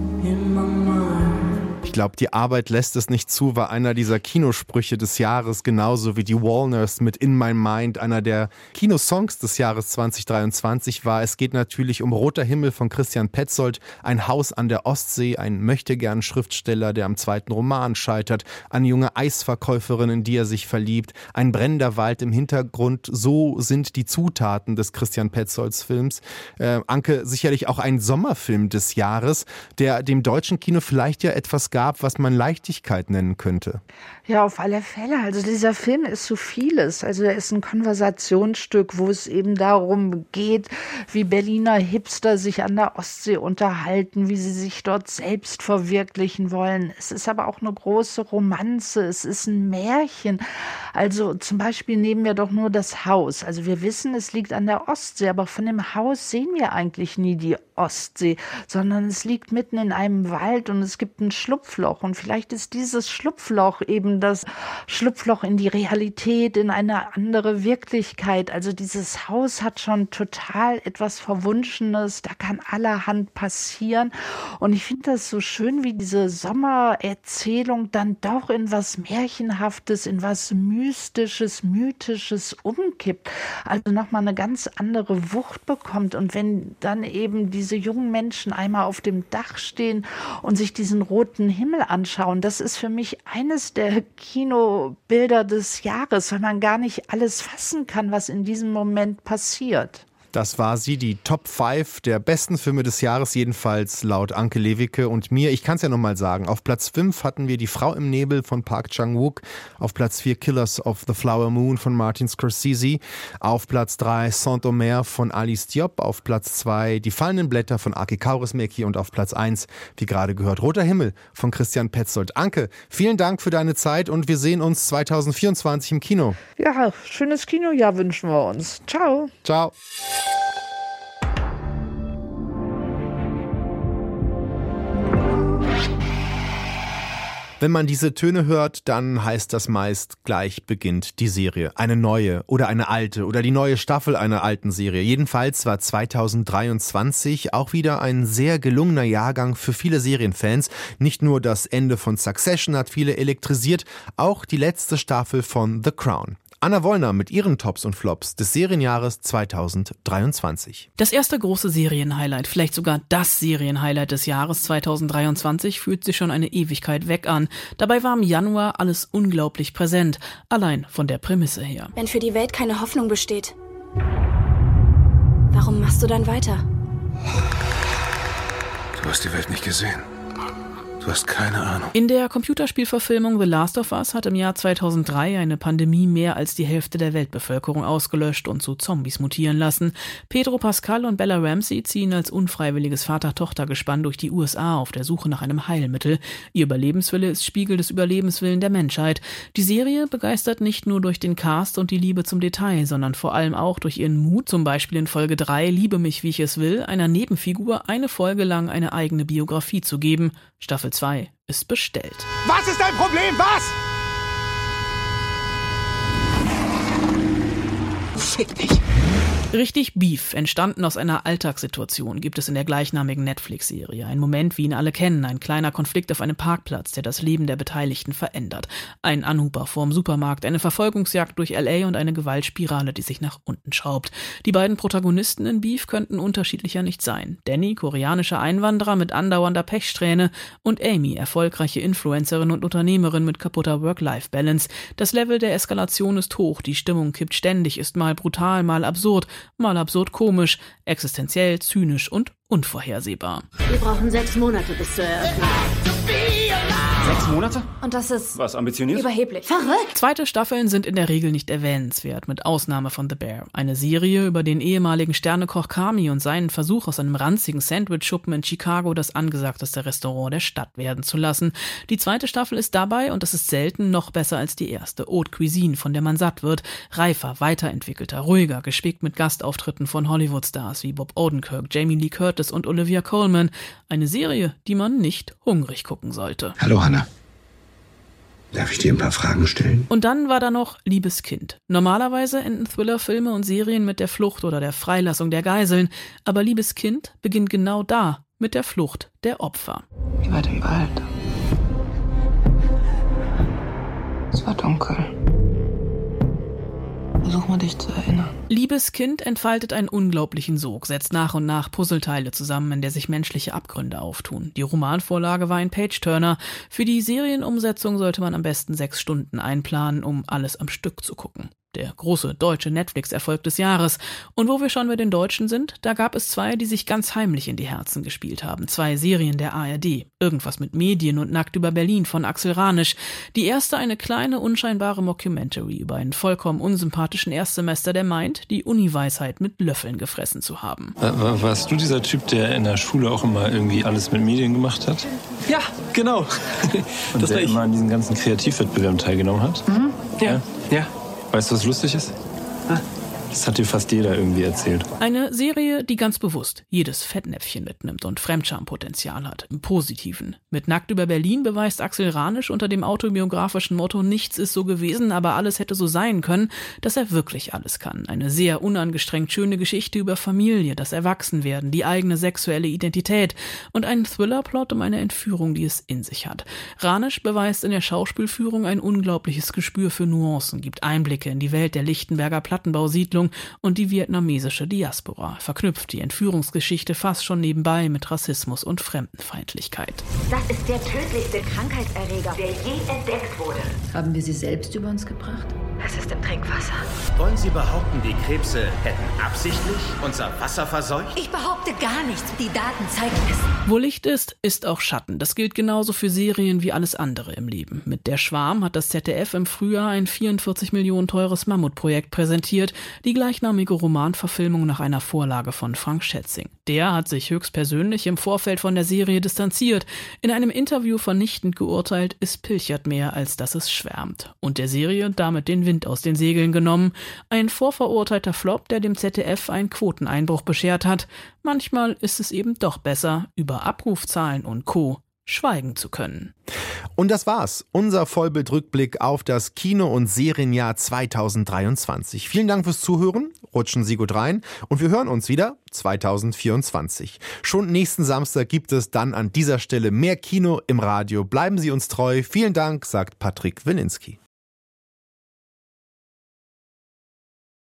glaube, die Arbeit lässt es nicht zu, war einer dieser Kinosprüche des Jahres, genauso wie die Walners mit In My Mind, einer der Kinosongs des Jahres 2023 war. Es geht natürlich um Roter Himmel von Christian Petzold, ein Haus an der Ostsee, ein möchtegern Schriftsteller, der am zweiten Roman scheitert, eine junge Eisverkäuferin, in die er sich verliebt, ein brennender Wald im Hintergrund. So sind die Zutaten des Christian Petzolds Films. Äh, Anke, sicherlich auch ein Sommerfilm des Jahres, der dem deutschen Kino vielleicht ja etwas gab, gab, was man Leichtigkeit nennen könnte.
Ja, auf alle Fälle. Also dieser Film ist so vieles. Also er ist ein Konversationsstück, wo es eben darum geht, wie Berliner Hipster sich an der Ostsee unterhalten, wie sie sich dort selbst verwirklichen wollen. Es ist aber auch eine große Romanze. Es ist ein Märchen. Also zum Beispiel nehmen wir doch nur das Haus. Also wir wissen, es liegt an der Ostsee, aber von dem Haus sehen wir eigentlich nie die Ostsee, sondern es liegt mitten in einem Wald und es gibt ein Schlupfloch. Und vielleicht ist dieses Schlupfloch eben das Schlupfloch in die Realität, in eine andere Wirklichkeit. Also dieses Haus hat schon total etwas Verwunschenes, da kann allerhand passieren. Und ich finde das so schön, wie diese Sommererzählung dann doch in was Märchenhaftes, in was Mystisches, Mythisches umkippt. Also nochmal eine ganz andere Wucht bekommt. Und wenn dann eben diese diese jungen Menschen einmal auf dem Dach stehen und sich diesen roten Himmel anschauen. Das ist für mich eines der Kinobilder des Jahres, weil man gar nicht alles fassen kann, was in diesem Moment passiert.
Das war sie, die Top 5 der besten Filme des Jahres, jedenfalls laut Anke Lewicke und mir. Ich kann es ja nochmal sagen. Auf Platz 5 hatten wir Die Frau im Nebel von Park Chang-wook. Auf Platz 4 Killers of the Flower Moon von Martin Scorsese. Auf Platz 3 Saint-Omer von Alice Diop. Auf Platz 2 Die fallenden Blätter von Aki Kaurismäki. Und auf Platz 1, wie gerade gehört, Roter Himmel von Christian Petzold. Anke, vielen Dank für deine Zeit und wir sehen uns 2024 im Kino.
Ja, schönes Kinojahr wünschen wir uns. Ciao.
Ciao. Wenn man diese Töne hört, dann heißt das meist, gleich beginnt die Serie. Eine neue oder eine alte oder die neue Staffel einer alten Serie. Jedenfalls war 2023 auch wieder ein sehr gelungener Jahrgang für viele Serienfans. Nicht nur das Ende von Succession hat viele elektrisiert, auch die letzte Staffel von The Crown. Anna Wollner mit ihren Tops und Flops des Serienjahres 2023.
Das erste große Serienhighlight, vielleicht sogar das Serienhighlight des Jahres 2023, fühlt sich schon eine Ewigkeit weg an. Dabei war im Januar alles unglaublich präsent, allein von der Prämisse her.
Wenn für die Welt keine Hoffnung besteht, warum machst du dann weiter?
Du hast die Welt nicht gesehen.
Du hast keine Ahnung.
In der Computerspielverfilmung The Last of Us hat im Jahr 2003 eine Pandemie mehr als die Hälfte der Weltbevölkerung ausgelöscht und zu Zombies mutieren lassen. Pedro Pascal und Bella Ramsey ziehen als unfreiwilliges Vater-Tochter-Gespann durch die USA auf der Suche nach einem Heilmittel. Ihr Überlebenswille ist Spiegel des Überlebenswillen der Menschheit. Die Serie begeistert nicht nur durch den Cast und die Liebe zum Detail, sondern vor allem auch durch ihren Mut, zum Beispiel in Folge 3 Liebe mich, wie ich es will, einer Nebenfigur eine Folge lang eine eigene Biografie zu geben. Staffel 2 ist bestellt.
Was ist dein Problem? Was?
Fick dich.
Richtig Beef, entstanden aus einer Alltagssituation, gibt es in der gleichnamigen Netflix-Serie. Ein Moment, wie ihn alle kennen, ein kleiner Konflikt auf einem Parkplatz, der das Leben der Beteiligten verändert. Ein Anhuber vorm Supermarkt, eine Verfolgungsjagd durch LA und eine Gewaltspirale, die sich nach unten schraubt. Die beiden Protagonisten in Beef könnten unterschiedlicher nicht sein. Danny, koreanischer Einwanderer mit andauernder Pechsträhne und Amy, erfolgreiche Influencerin und Unternehmerin mit kaputter Work-Life-Balance. Das Level der Eskalation ist hoch, die Stimmung kippt ständig, ist mal brutal, mal absurd mal absurd komisch, existenziell, zynisch und unvorhersehbar.
Wir brauchen sechs Monate bis zur Eröffnung.
Sechs Monate?
Und das ist
Was, ambitioniert?
überheblich. Verrückt!
Zweite Staffeln sind in der Regel nicht erwähnenswert, mit Ausnahme von The Bear. Eine Serie über den ehemaligen Sternekoch Kami und seinen Versuch, aus einem ranzigen Sandwich-Schuppen in Chicago das angesagteste Restaurant der Stadt werden zu lassen. Die zweite Staffel ist dabei, und das ist selten, noch besser als die erste. Haute Cuisine, von der man satt wird. Reifer, weiterentwickelter, ruhiger, gespickt mit Gastauftritten von Hollywood-Stars wie Bob Odenkirk, Jamie Lee Curtis und Olivia Colman. Eine Serie, die man nicht hungrig gucken sollte.
Hallo, Hannah. Darf ich dir ein paar Fragen stellen?
Und dann war da noch Liebes Kind. Normalerweise enden Thriller-Filme und Serien mit der Flucht oder der Freilassung der Geiseln, aber Liebes Kind beginnt genau da, mit der Flucht der Opfer.
Wie weit im Wald? Es war dunkel. Versuch mal dich zu erinnern.
Liebes Kind entfaltet einen unglaublichen Sog, setzt nach und nach Puzzleteile zusammen, in der sich menschliche Abgründe auftun. Die Romanvorlage war ein Page-Turner. Für die Serienumsetzung sollte man am besten sechs Stunden einplanen, um alles am Stück zu gucken. Der große deutsche Netflix-Erfolg des Jahres. Und wo wir schon bei den Deutschen sind, da gab es zwei, die sich ganz heimlich in die Herzen gespielt haben. Zwei Serien der ARD. Irgendwas mit Medien und Nackt über Berlin von Axel Ranisch. Die erste eine kleine, unscheinbare Mockumentary über einen vollkommen unsympathischen Erstsemester, der meint, die Uni-Weisheit mit Löffeln gefressen zu haben.
War, warst du dieser Typ, der in der Schule auch immer irgendwie alles mit Medien gemacht hat?
Ja, genau.
Und
Das
der
war ich.
immer an diesen ganzen Kreativwettbewerben teilgenommen hat?
Mhm. Ja, ja.
Weißt du, was lustig ist? Das hat dir fast jeder irgendwie erzählt.
Eine Serie, die ganz bewusst jedes Fettnäpfchen mitnimmt und Fremdschampotenzial hat, im Positiven. Mit Nackt über Berlin beweist Axel Ranisch unter dem autobiografischen Motto Nichts ist so gewesen, aber alles hätte so sein können, dass er wirklich alles kann. Eine sehr unangestrengt schöne Geschichte über Familie, das Erwachsenwerden, die eigene sexuelle Identität und einen Thriller-Plot um eine Entführung, die es in sich hat. Ranisch beweist in der Schauspielführung ein unglaubliches Gespür für Nuancen, gibt Einblicke in die Welt der Lichtenberger Plattenbausiedlung und die vietnamesische Diaspora, verknüpft die Entführungsgeschichte fast schon nebenbei mit Rassismus und Fremdenfeindlichkeit.
Das ist der tödlichste Krankheitserreger, der je entdeckt wurde.
Haben wir sie selbst über uns gebracht?
Es ist im Trinkwasser.
Wollen Sie behaupten, die Krebse hätten absichtlich unser Wasser verseucht?
Ich behaupte gar nichts. Die Daten zeigen es.
Wo Licht ist, ist auch Schatten. Das gilt genauso für Serien wie alles andere im Leben. Mit Der Schwarm hat das ZDF im Frühjahr ein 44 Millionen teures Mammutprojekt präsentiert, die gleichnamige Romanverfilmung nach einer Vorlage von Frank Schätzing. Der hat sich höchstpersönlich im Vorfeld von der Serie distanziert, in einem Interview vernichtend geurteilt, es pilchert mehr, als dass es schwärmt. Und der Serie damit den Wind aus den Segeln genommen. Ein vorverurteilter Flop, der dem ZDF einen Quoteneinbruch beschert hat. Manchmal ist es eben doch besser, über Abrufzahlen und Co. schweigen zu können.
Und das war's. Unser Vollbildrückblick auf das Kino- und Serienjahr 2023. Vielen Dank fürs Zuhören. Rutschen Sie gut rein. Und wir hören uns wieder 2024. Schon nächsten Samstag gibt es dann an dieser Stelle mehr Kino im Radio. Bleiben Sie uns treu. Vielen Dank, sagt Patrick Wilinski.